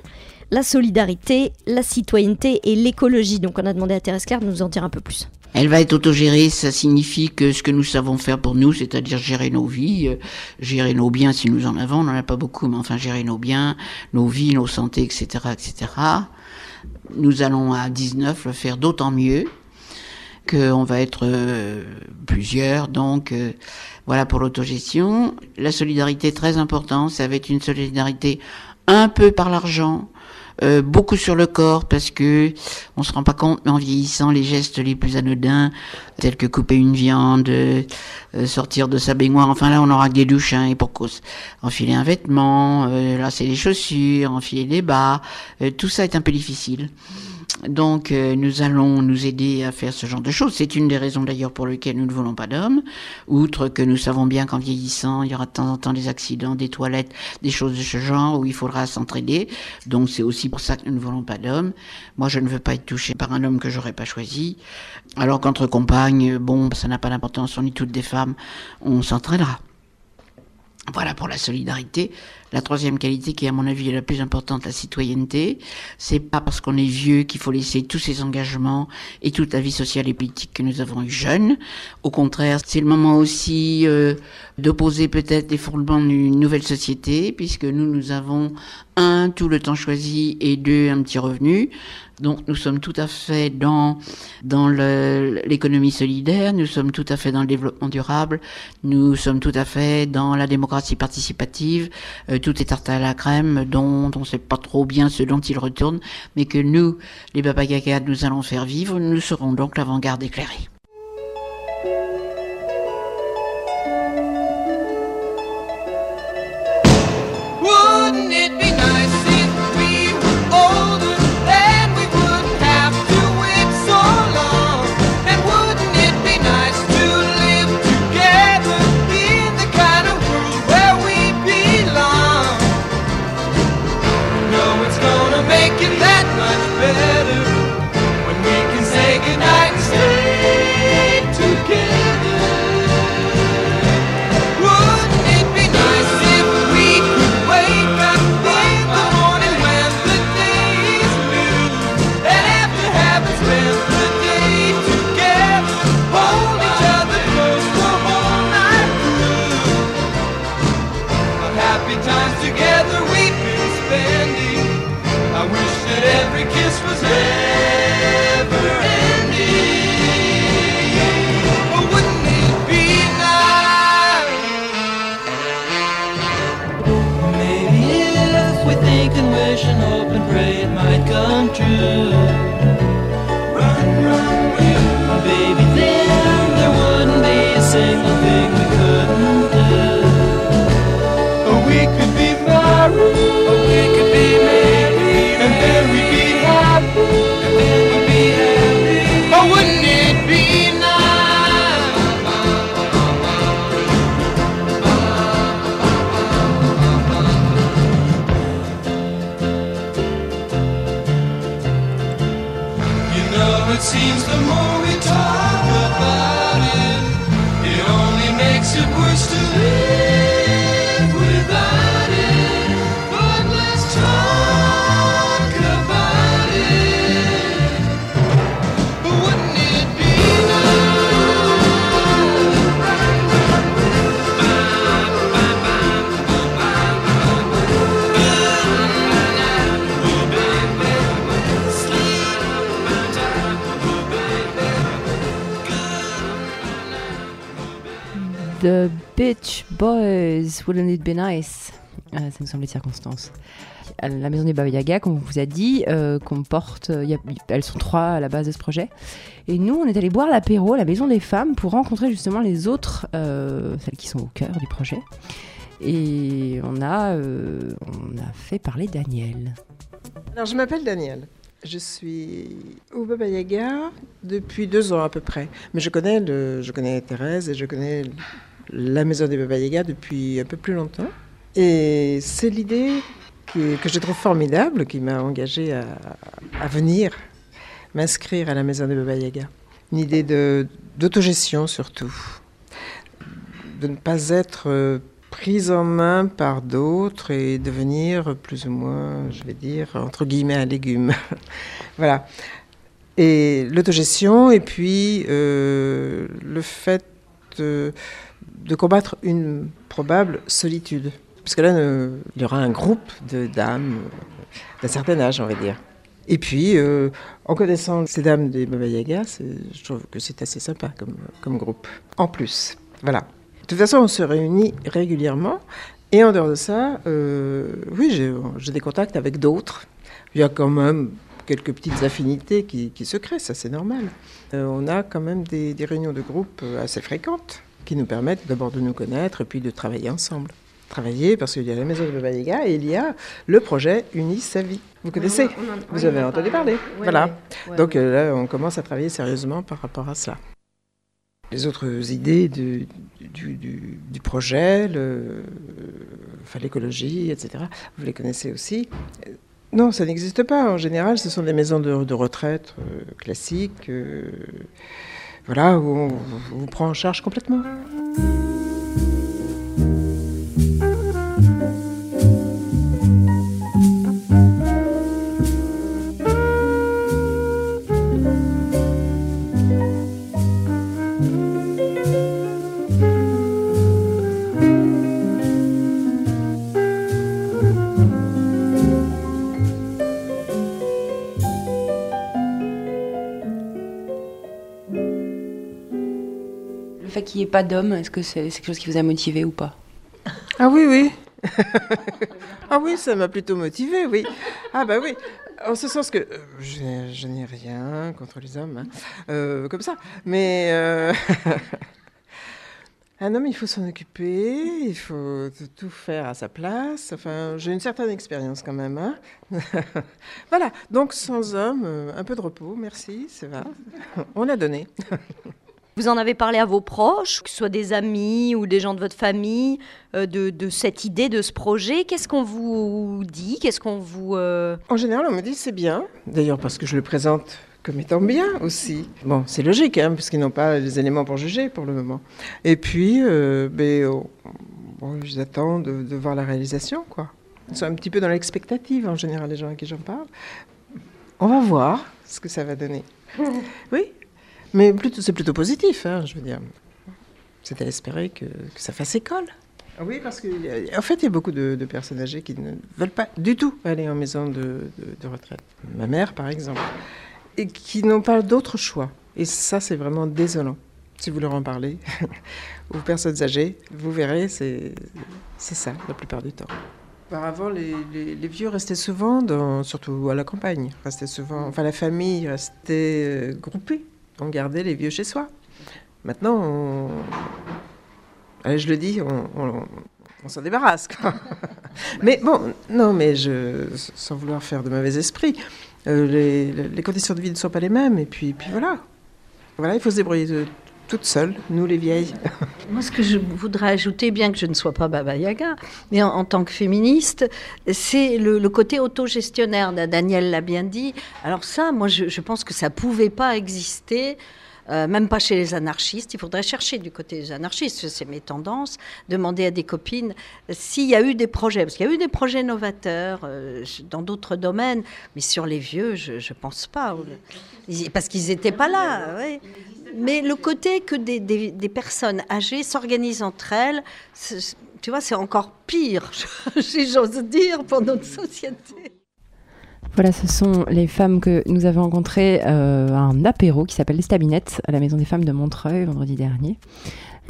F: la solidarité, la citoyenneté et l'écologie. Donc on a demandé à Thérèse Claire de nous en dire un peu plus.
H: Elle va être autogérée, ça signifie que ce que nous savons faire pour nous, c'est-à-dire gérer nos vies, euh, gérer nos biens si nous en avons, on n'en a pas beaucoup, mais enfin gérer nos biens, nos vies, nos santé, etc., etc. Nous allons à 19 le faire d'autant mieux qu'on va être euh, plusieurs, donc euh, voilà pour l'autogestion. La solidarité très importante, ça va être une solidarité un peu par l'argent, euh, beaucoup sur le corps parce que on se rend pas compte, mais en vieillissant, les gestes les plus anodins, tels que couper une viande, euh, sortir de sa baignoire, enfin là on aura des douches hein, et pour cause. Enfiler un vêtement, euh, lasser les chaussures, enfiler les bas, tout ça est un peu difficile. Donc euh, nous allons nous aider à faire ce genre de choses. C'est une des raisons d'ailleurs pour lesquelles nous ne voulons pas d'hommes. Outre que nous savons bien qu'en vieillissant, il y aura de temps en temps des accidents, des toilettes, des choses de ce genre où il faudra s'entraider. Donc c'est aussi pour ça que nous ne voulons pas d'hommes. Moi je ne veux pas être touché par un homme que j'aurais pas choisi. Alors qu'entre compagnes, bon, ça n'a pas d'importance, on est toutes des femmes, on s'entraînera. Voilà pour la solidarité. La troisième qualité, qui à mon avis est la plus importante, la citoyenneté, c'est pas parce qu'on est vieux qu'il faut laisser tous ces engagements et toute la vie sociale et politique que nous avons eu jeunes. Au contraire, c'est le moment aussi euh, d'opposer peut-être les fondements d'une nouvelle société, puisque nous, nous avons un, tout le temps choisi, et deux, un petit revenu. Donc nous sommes tout à fait dans dans l'économie solidaire, nous sommes tout à fait dans le développement durable, nous sommes tout à fait dans la démocratie participative. Euh, tout est tarte à la crème, dont on ne sait pas trop bien ce dont il retourne, mais que nous, les Baba Yaga, nous allons faire vivre. Nous serons donc l'avant-garde éclairée.
I: Wish and hope and pray it might come true. Run, run, run. Baby, then there wouldn't be a single thing we couldn't do. Or we could The
J: Beach Boys, Wouldn't It Be Nice? Euh, Ça nous semble les circonstances. La maison des Baba Yaga, comme on vous a dit, euh, comporte, y a- elles sont trois à la base de ce projet. Et nous, on est allé boire l'apéro à la maison des femmes pour rencontrer justement les autres, euh, celles qui sont au cœur du projet. Et on a, euh, on a fait parler Daniel.
O: Alors, je m'appelle Daniel. Je suis au Baba Yaga depuis deux ans à peu près. Mais je connais, je connais Thérèse et je connais la maison des Baba Yaga depuis un peu plus longtemps. Et c'est l'idée que je trouve formidable qui m'a engagée à, venir m'inscrire à la maison des Baba Yaga. Une idée d'autogestion surtout. De ne pas être euh, prise en main par d'autres et devenir plus ou moins, je vais dire, entre guillemets, un légume. voilà. Et l'autogestion, et puis euh, le fait de, de combattre une probable solitude. Parce que là, euh, il y aura un groupe de dames euh, d'un certain âge, on va dire. Et puis, euh, en connaissant ces dames des Baba Yaga, je trouve que c'est assez sympa comme, groupe. En plus, voilà. De toute façon, on se réunit régulièrement. Et en dehors de ça, oui, j'ai des contacts avec d'autres. Il y a quand même quelques petites affinités qui, se créent, ça c'est normal. On a quand même des, réunions de groupe assez fréquentes qui nous permettent d'abord de nous connaître et puis de travailler ensemble. Travailler parce qu'il y a la maison de Baba Yaga et il y a le projet Unis sa vie. Vous connaissez
P: on en-
O: Vous avez
P: en
O: entendu
P: parle.
O: parler
P: Ouais,
O: Voilà.
P: ouais.
O: Donc euh, là, on commence à travailler sérieusement par rapport à cela. Les autres idées du, du, du- du projet, enfin, l'écologie, etc., vous les connaissez aussi. Non, ça n'existe pas. En général, ce sont des maisons de, de retraite euh, classiques, euh, voilà, on vous prend en charge complètement.
J: Fait qu'il n'y ait pas d'hommes, est-ce que c'est quelque chose qui vous a motivé ou pas?
O: Ah oui, oui. ah oui, ça m'a plutôt motivé, oui. Ah bah oui. En ce sens que euh, je, n'ai rien contre les hommes, hein. euh, comme ça. Mais euh, un homme, il faut s'en occuper, il faut tout faire à sa place. Enfin, j'ai une certaine expérience quand même. Hein. voilà. Donc sans homme, un peu de repos, merci, ça va. On a donné.
F: Vous en avez parlé à vos proches, que ce soit des amis ou des gens de votre famille, euh, de, de, cette idée, de ce projet. Qu'est-ce qu'on vous dit? Qu'est-ce qu'on vous... Euh...
O: En général, on me dit c'est bien. D'ailleurs, parce que je le présente comme étant bien aussi. Bon, c'est logique, hein, puisqu'ils n'ont pas les éléments pour juger pour le moment. Et puis, euh, ben, oh, bon, j'attends de, de, voir la réalisation, quoi. Ils sont un petit peu dans l'expectative, en général, les gens à qui j'en parle. On va voir ce que ça va donner. oui, mais plutôt, c'est plutôt positif, hein, je veux dire. C'est à espérer que, que, ça fasse école. Oui, parce qu'en fait, il y a beaucoup de, de, personnes âgées qui ne veulent pas du tout aller en maison de, de, de retraite. Ma mère, par exemple, et qui n'ont pas d'autre choix. Et ça, c'est vraiment désolant. Si vous leur en parlez, aux personnes âgées, vous verrez, c'est ça la plupart du temps. Auparavant, les, les, les, vieux restaient souvent, dans, surtout à la campagne, restaient souvent, enfin la famille restait euh, groupée on gardait les vieux chez soi. Maintenant, on... Allez, je le dis, on, on, on s'en débarrasse. Quoi. mais bon, non, mais je, sans vouloir faire de mauvais esprit, euh, les, les, conditions de vie ne sont pas les mêmes. Et puis, puis voilà. Voilà, il faut se débrouiller de, toute seule, nous les vieilles.
Q: Moi, ce que je voudrais ajouter, bien que je ne sois pas Baba Yaga, mais en, tant que féministe, c'est le, le, côté autogestionnaire. Daniel l'a bien dit. Alors ça, moi, je, pense que ça pouvait pas exister. Euh, même pas chez les anarchistes. Il faudrait chercher du côté des anarchistes, c'est mes tendances, demander à des copines s'il y a eu des projets, parce qu'il y a eu des projets novateurs euh, dans d'autres domaines, mais sur les vieux, je ne pense pas, parce qu'ils n'étaient pas là. Mais le côté que des, des, des personnes âgées s'organisent entre elles, tu vois, c'est encore pire, si j'ose dire, pour notre société.
J: Voilà, ce sont les femmes que nous avons rencontrées euh, à un apéro qui s'appelle l'Estaminette à la Maison des Femmes de Montreuil vendredi dernier.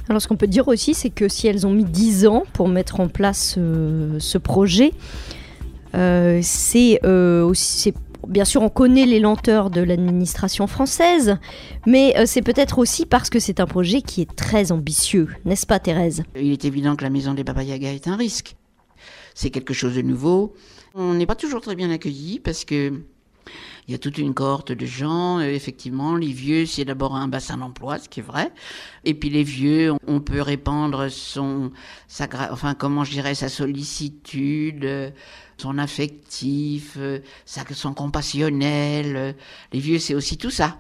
F: Alors, ce qu'on peut dire aussi, c'est que si elles ont mis 10 ans pour mettre en place euh, ce projet, euh, c'est aussi. Bien sûr, on connaît les lenteurs de l'administration française, mais euh, c'est peut-être aussi parce que c'est un projet qui est très ambitieux, n'est-ce pas Thérèse?
H: Il est évident que la maison des Baba Yaga est un risque. C'est quelque chose de nouveau. On n'est pas toujours très bien accueillis parce que il y a toute une cohorte de gens. Euh, effectivement, les vieux, c'est d'abord un bassin d'emploi, ce qui est vrai. Et puis les vieux, on peut répandre son, sa, enfin comment je sa sollicitude, son affectif, euh, son compassionnel. Les vieux, c'est aussi tout ça.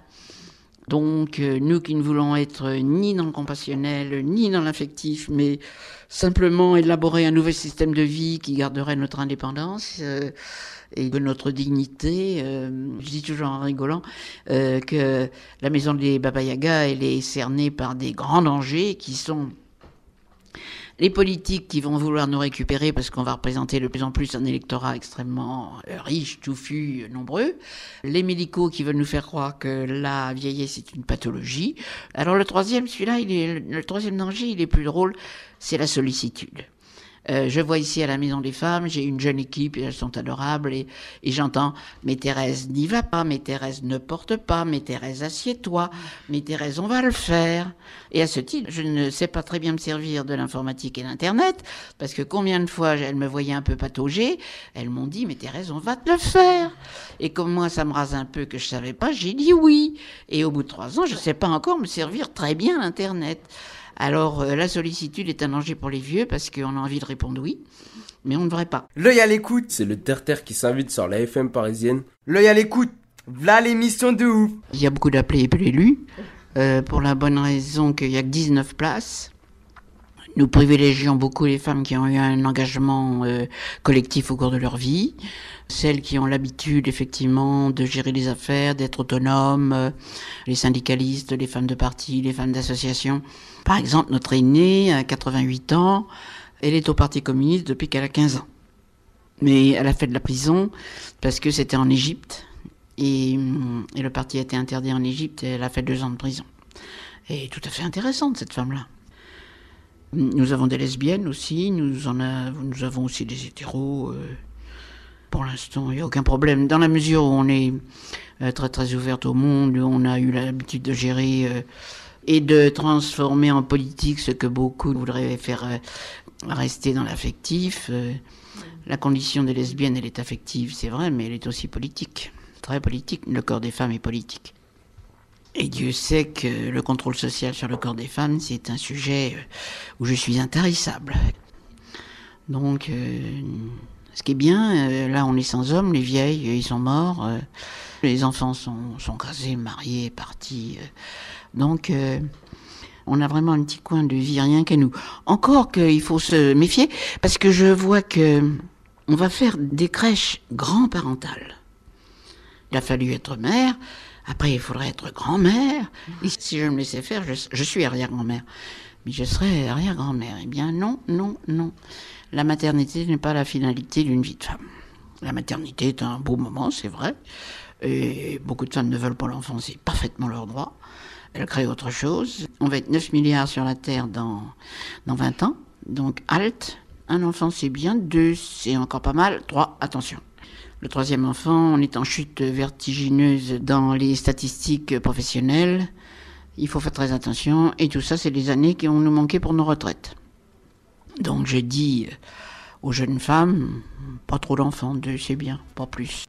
H: Donc, euh, nous qui ne voulons être ni dans le compassionnel, ni dans l'affectif, mais simplement élaborer un nouvel système de vie qui garderait notre indépendance euh, et notre dignité. Euh, je dis toujours en rigolant euh, que la maison des Baba Yaga, elle est cernée par des grands dangers qui sont les politiques qui vont vouloir nous récupérer parce qu'on va représenter de plus en plus un électorat extrêmement riche, touffu, nombreux. Les médicaux qui veulent nous faire croire que la vieillesse est une pathologie. Alors le troisième, celui-là, il est, le troisième danger, il est plus drôle, c'est la sollicitude. Euh, je vois ici à la Maison des Femmes, j'ai une jeune équipe, elles sont adorables, et, j'entends « Mais Thérèse, n'y va pas, mais Thérèse, ne porte pas, mais Thérèse, assieds-toi, mais Thérèse, on va le faire ». Et à ce titre, je ne sais pas très bien me servir de l'informatique et d'Internet, parce que combien de fois elles me voyaient un peu patauger, elles m'ont dit « Mais Thérèse, on va te le faire ». Et comme moi, ça me rase un peu que je savais pas, j'ai dit oui. Et au bout de trois ans, je ne sais pas encore me servir très bien l'Internet. Alors euh, la sollicitude est un danger pour les vieux parce qu'on a envie de répondre oui, mais on ne devrait pas.
B: L'œil à l'écoute.
K: C'est le terre-terre qui s'invite sur la FM parisienne.
B: L'œil à l'écoute. Voilà l'émission de ouf.
H: Il y a beaucoup d'appelés et peu d'élus, euh, pour la bonne raison qu'il y a que 19 places. Nous privilégions beaucoup les femmes qui ont eu un engagement euh, collectif au cours de leur vie, celles qui ont l'habitude effectivement de gérer les affaires, d'être autonomes, euh, les syndicalistes, les femmes de parti, les femmes d'association. Par exemple, notre aînée, à 88 ans, elle est au Parti communiste depuis qu'elle a 15 ans. Mais elle a fait de la prison parce que c'était en Égypte et, et, le parti a été interdit en Égypte et elle a fait deux ans de prison. Et tout à fait intéressante cette femme-là.
R: Nous avons des lesbiennes aussi, a, nous avons aussi des hétéros. euh. Pour l'instant, il n'y a aucun problème. Dans la mesure où on est euh, très très ouverte au monde, où on a eu l'habitude de gérer euh, et de transformer en politique ce que beaucoup voudraient faire euh, rester dans l'affectif. euh. La condition des lesbiennes, elle est affective, c'est vrai, mais elle est aussi politique, très politique. Le corps des femmes est politique. Et Dieu sait que le contrôle social sur le corps des femmes, c'est un sujet euh, où je suis intarissable. Donc, ce qui est bien, là on est sans hommes, les vieilles, ils sont morts, les enfants sont, sont casés, mariés, partis. Donc, euh, on a vraiment un petit coin de vie rien qu'à nous. Encore qu'il faut se méfier, parce que je vois que on va faire des crèches grand-parentales. Il a fallu être mère, après il faudrait être grand-mère. Et si je me laissais faire, je, je suis arrière-grand-mère. Mais je serais arrière-grand-mère. Eh bien non, non, non. La maternité n'est pas la finalité d'une vie de femme. La maternité est un beau moment, c'est vrai. Et beaucoup de femmes ne veulent pas l'enfant, c'est parfaitement leur droit. Elles créent autre chose. On va être 9 milliards sur la Terre dans, dans 20 ans. Donc, halte. Un enfant, c'est bien. Deux, c'est encore pas mal. Trois, attention. Le troisième enfant, on est en chute vertigineuse dans les statistiques professionnelles. Il faut faire très attention. Et tout ça, c'est les années qui vont nous manquer pour nos retraites. Donc, je dis aux jeunes femmes, pas trop d'enfants, deux, c'est bien, pas plus.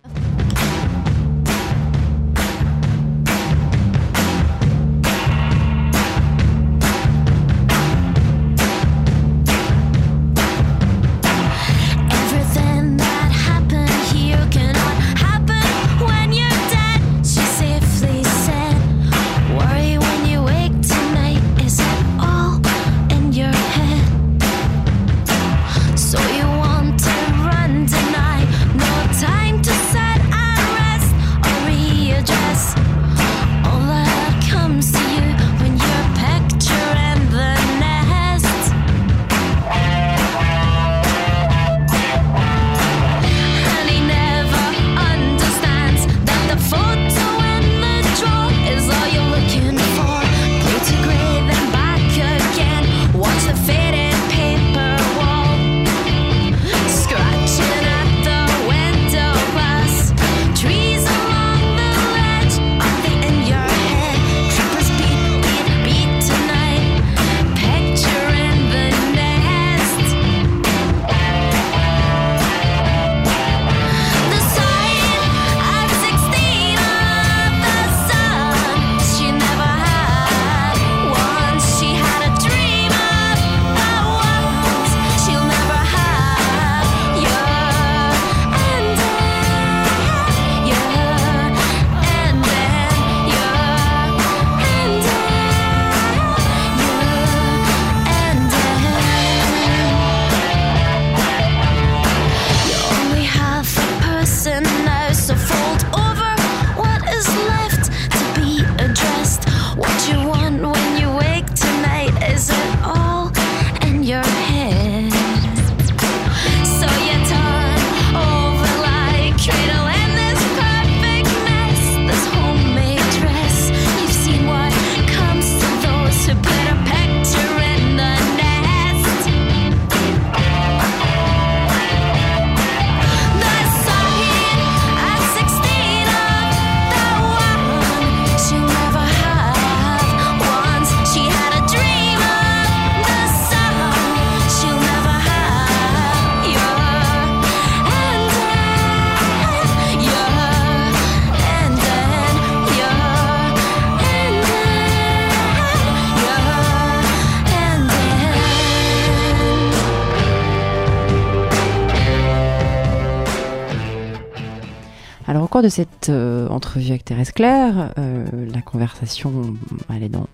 J: De cette euh, entrevue avec Thérèse Claire, euh, la conversation elle est dans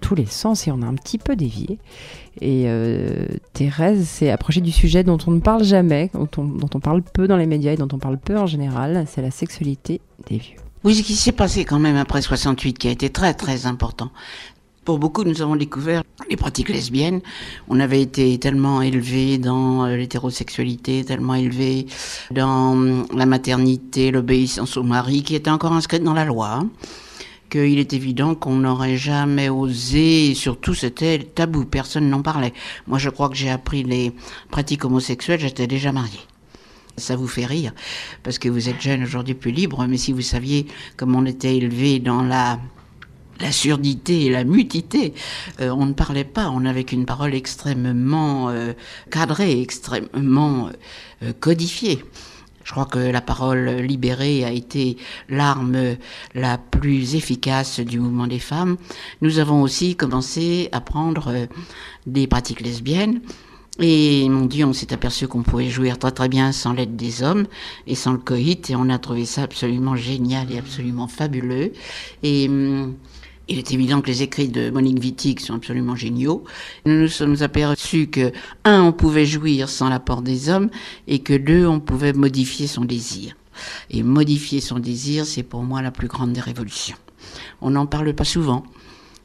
J: tous les sens et on a un petit peu dévié. Et euh, Thérèse s'est approchée du sujet dont on ne parle jamais, dont on, dont on parle peu dans les médias et dont on parle peu en général, c'est la sexualité des vieux.
R: Oui, ce qui s'est passé quand même après 68, qui a été très très important. Pour beaucoup, nous avons découvert les pratiques lesbiennes. On avait été tellement élevés dans euh, l'hétérosexualité, tellement élevés dans hum, la maternité, l'obéissance au mari, qui était encore inscrite dans la loi.
H: qu'il est évident qu'on n'aurait jamais osé, et surtout c'était tabou, personne n'en parlait. Moi je crois que j'ai appris les pratiques homosexuelles, j'étais déjà mariée. Ça vous fait rire, parce que vous êtes jeune aujourd'hui plus libre, mais si vous saviez comment on était élevé dans la la surdité et la mutité, euh, on ne parlait pas, on n'avait qu'une parole extrêmement euh, cadrée, extrêmement euh, codifiée. Je crois que la parole libérée a été l'arme la plus efficace du mouvement des femmes. Nous avons aussi commencé à prendre des pratiques lesbiennes. Et mon Dieu, on s'est aperçu qu'on pouvait jouir très très bien sans l'aide des hommes et sans le coït, et on a trouvé ça absolument génial et absolument fabuleux. Et hum, il est évident que les écrits de Monique Wittig sont absolument géniaux. Nous nous sommes aperçus que, un, on pouvait jouir sans l'apport des hommes, et que deux, on pouvait modifier son désir. Et modifier son désir, c'est pour moi la plus grande des révolutions. On n'en parle pas souvent.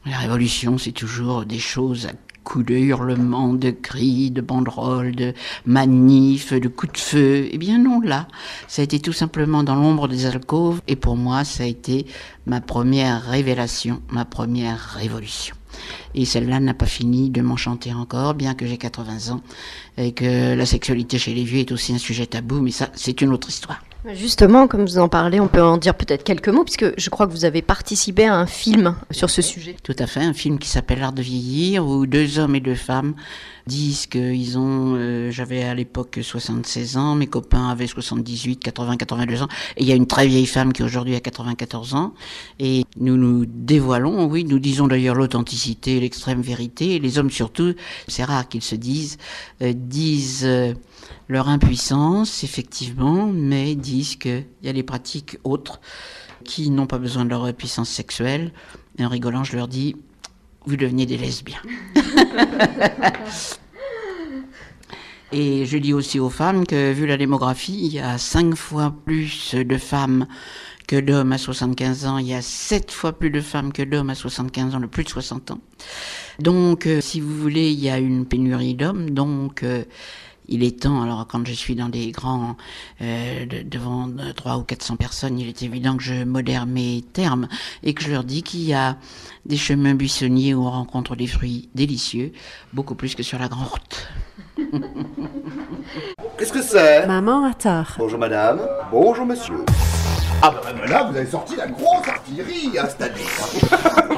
H: La révolution, c'est toujours des choses coups de hurlements, de cris, de banderoles, de manifs, de coups de feu. Eh bien non, là, ça a été tout simplement dans l'ombre des alcôves, et pour moi, ça a été ma première révélation, ma première révolution. Et celle-là n'a pas fini de m'enchanter encore, bien que j'ai 80 ans, et que la sexualité chez les vieux est aussi un sujet tabou, mais ça, c'est une autre histoire.
G: Justement, comme vous en parlez, on peut en dire peut-être quelques mots, puisque je crois que vous avez participé à un film sur ce sujet.
H: Tout à fait, un film qui s'appelle L'art de vieillir, où deux hommes et deux femmes disent qu'ils ont, euh, j'avais à l'époque 76 ans, mes copains avaient 78, 80, 82 ans, et il y a une très vieille femme qui aujourd'hui a 94 ans, et nous nous dévoilons, oui, nous disons d'ailleurs l'authenticité, l'extrême vérité, et les hommes surtout, c'est rare qu'ils se disent, euh, disent... Euh, leur impuissance, effectivement, mais disent qu'il y a des pratiques autres qui n'ont pas besoin de leur puissance sexuelle. Et en rigolant, je leur dis, vous devenez des lesbiens. Et je dis aussi aux femmes que, vu la démographie, il y a cinq fois plus de femmes que d'hommes à 75 ans. Il y a sept fois plus de femmes que d'hommes à 75 ans, de plus de 60 ans. Donc, euh, si vous voulez, il y a une pénurie d'hommes. Donc, euh, il est temps, alors quand je suis dans des grands, euh, de, devant 3 ou 400 personnes, il est évident que je modère mes termes et que je leur dis qu'il y a des chemins buissonniers où on rencontre des fruits délicieux, beaucoup plus que sur la grande route.
N: Qu'est-ce que c'est?
S: Maman à tard.
N: Bonjour madame. Bonjour monsieur. Ah bah même là, vous avez sorti la grosse artillerie hein, cette année.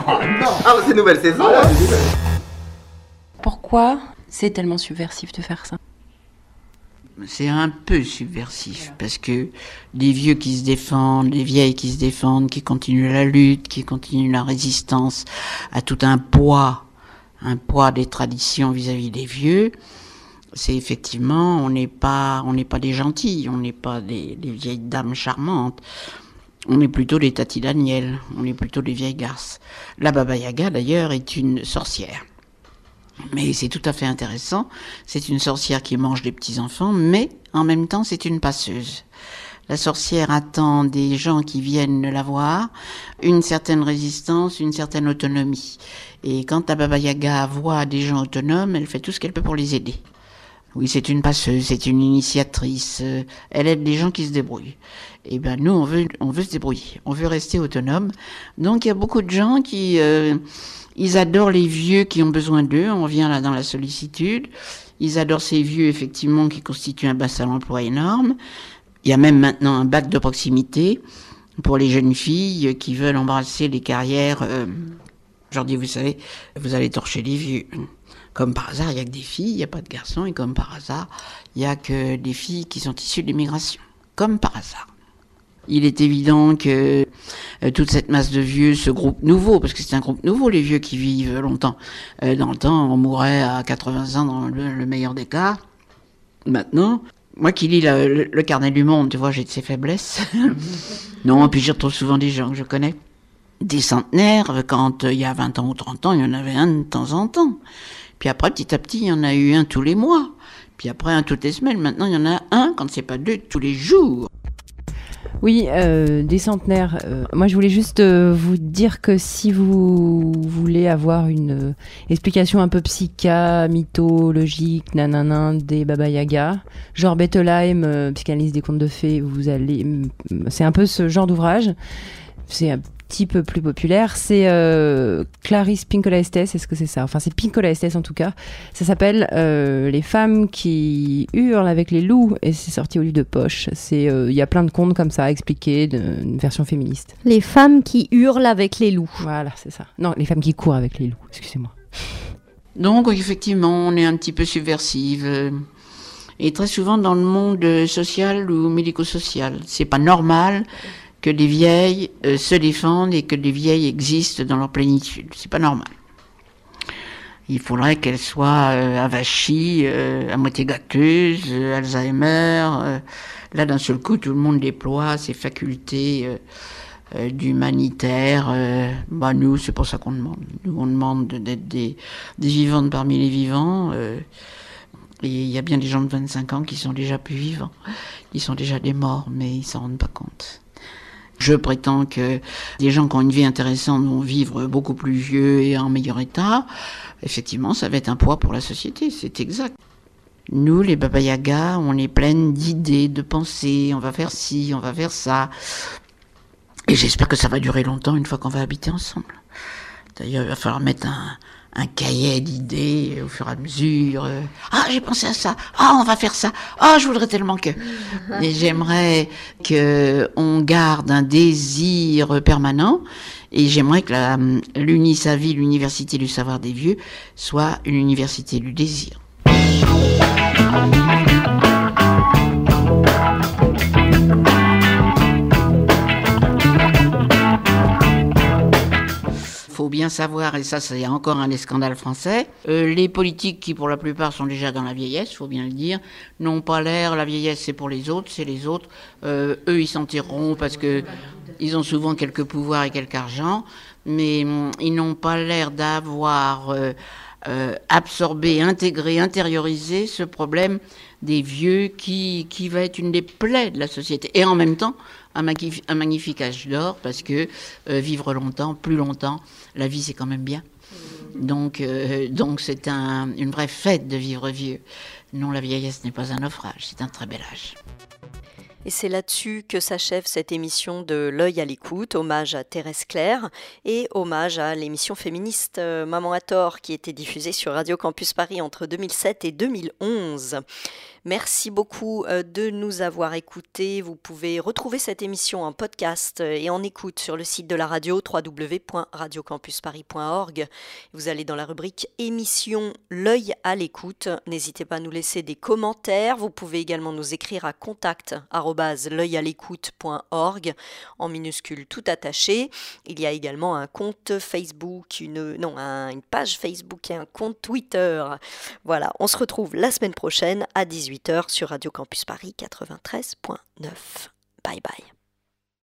N: ah non
T: Ah bah c'est nouvelle saison
N: Ah, nouvelle.
S: Pourquoi c'est tellement subversif de faire ça?
H: C'est un peu subversif parce que des vieux qui se défendent, des vieilles qui se défendent, qui continuent la lutte, qui continuent la résistance à tout un poids, un poids des traditions vis-à-vis des vieux. C'est effectivement, on n'est pas, on n'est pas des gentils, on n'est pas des, des, vieilles dames charmantes. On est plutôt des Tati Daniel, on est plutôt des vieilles garces. La Baba Yaga d'ailleurs est une sorcière. Mais c'est tout à fait intéressant. C'est une sorcière qui mange des petits-enfants, mais en même temps, c'est une passeuse. La sorcière attend des gens qui viennent la voir, une certaine résistance, une certaine autonomie. Et quand la Baba Yaga voit des gens autonomes, elle fait tout ce qu'elle peut pour les aider. Oui, c'est une passeuse, c'est une initiatrice. euh, Elle aide les gens qui se débrouillent. Et ben nous, on veut, on veut se débrouiller, on veut rester autonome. Donc il y a beaucoup de gens qui, euh, ils adorent les vieux qui ont besoin d'eux. On vient là dans la sollicitude. Ils adorent ces vieux effectivement qui constituent un bassin d'emploi énorme. Il y a même maintenant un bac de proximité pour les jeunes filles qui veulent embrasser les carrières. Euh, dis, vous savez, vous allez torcher les vieux. Comme par hasard, il n'y a que des filles, il n'y a pas de garçons, et comme par hasard, il n'y a que des filles qui sont issues de l'immigration. Comme par hasard. Il est évident que euh, toute cette masse de vieux, ce groupe nouveau, parce que c'est un groupe nouveau, les vieux qui vivent longtemps. Euh, dans le temps, on mourrait à 80 ans dans le, le meilleur des cas. Maintenant, moi qui lis le carnet du monde, tu vois, j'ai de ces faiblesses. non, puis j'y retrouve souvent des gens que je connais. Des centenaires, quand euh, il y a 20 ans ou 30 ans, il y en avait un de temps en temps. Puis après, petit à petit, il y en a eu un tous les mois. Puis après, un toutes les semaines. Maintenant, il y en a un, quand c'est pas deux, tous les jours.
J: Oui, euh, des centenaires. Euh, moi, je voulais juste euh, vous dire que si vous voulez avoir une explication un peu psycha, mythologique, nanana, des Baba Yaga, genre Bettelheim, psychanalyse des contes de fées, vous allez, c'est un peu ce genre d'ouvrage. C'est petit peu plus populaire. C'est euh, Clarice Pinkola Estes, est-ce que c'est ça? Enfin, c'est Pinkola Estes en tout cas. Ça s'appelle euh, Les femmes qui hurlent avec les loups et c'est sorti au livre de poche. C'est euh, il y a plein de contes comme ça expliqués, une version féministe.
G: Les femmes qui hurlent avec les loups.
J: Voilà, c'est ça. Non, les femmes qui courent avec les loups. Excusez-moi.
H: Donc, effectivement, on est un petit peu subversive. euh, Et très souvent dans le monde social ou médico-social. C'est pas normal que les vieilles euh, se défendent et que les vieilles existent dans leur plénitude. C'est pas normal. Il faudrait qu'elles soient euh, avachies, euh, à moitié gâteuses, euh, Alzheimer. euh, là, d'un seul coup, tout le monde déploie ses facultés euh, d'humanitaire. bah, nous, c'est pas ça qu'on demande. Nous, on demande de- d'être des, des vivantes parmi les vivants. et il y a bien des gens de 25 ans qui sont déjà plus vivants. Ils sont déjà des morts, mais ils s'en rendent pas compte. Je prétends que des gens qui ont une vie intéressante vont vivre beaucoup plus vieux et en meilleur état. Effectivement, ça va être un poids pour la société, c'est exact. Nous, les Baba Yaga, on est pleines d'idées, de pensées, on va faire ci, on va faire ça. Et j'espère que ça va durer longtemps une fois qu'on va habiter ensemble. D'ailleurs, il va falloir mettre un, un cahier d'idées au fur et à mesure. euh, Ah, j'ai pensé à ça. Ah, on va faire ça. Ah, je voudrais tellement que. Et j'aimerais que on garde un désir permanent. Et j'aimerais que la- l'UNISAVI, l'Université du savoir des vieux, soit une université du désir. Faut bien savoir, et ça c'est encore un des scandales français, euh, les politiques qui pour la plupart sont déjà dans la vieillesse, faut bien le dire, n'ont pas l'air, la vieillesse c'est pour les autres, c'est les autres, euh, eux ils s'en tireront parce que ils ont souvent quelques pouvoirs et quelques argent, mais hum, ils n'ont pas l'air d'avoir euh, euh, absorbé, intégré, intériorisé ce problème des vieux qui, qui va être une des plaies de la société. Et en même temps, un, magnifi- un magnifique âge d'or, parce que euh, vivre longtemps, plus longtemps, la vie c'est quand même bien. Donc, euh, donc c'est un, une vraie fête de vivre vieux. Non, la vieillesse n'est pas un naufrage, c'est un très bel âge.
F: Et c'est là-dessus que s'achève cette émission de L'œil à l'écoute, hommage à Thérèse Claire et hommage à l'émission féministe euh, Maman à tort qui était diffusée sur Radio Campus Paris entre 2007 et 2011. Merci beaucoup euh, de nous avoir écoutés. Vous pouvez retrouver cette émission en podcast euh, et en écoute sur le site de la radio www.radiocampusparis.org. Vous allez dans la rubrique émission L'œil à l'écoute. N'hésitez pas à nous laisser des commentaires. Vous pouvez également nous écrire à contact l'œil à l'écoute.org en minuscule tout attaché. Il y a également un compte Facebook, une non, un- une page Facebook et un compte Twitter. Voilà, on se retrouve la semaine prochaine à 18h sur Radio Campus Paris 93.9. Bye bye.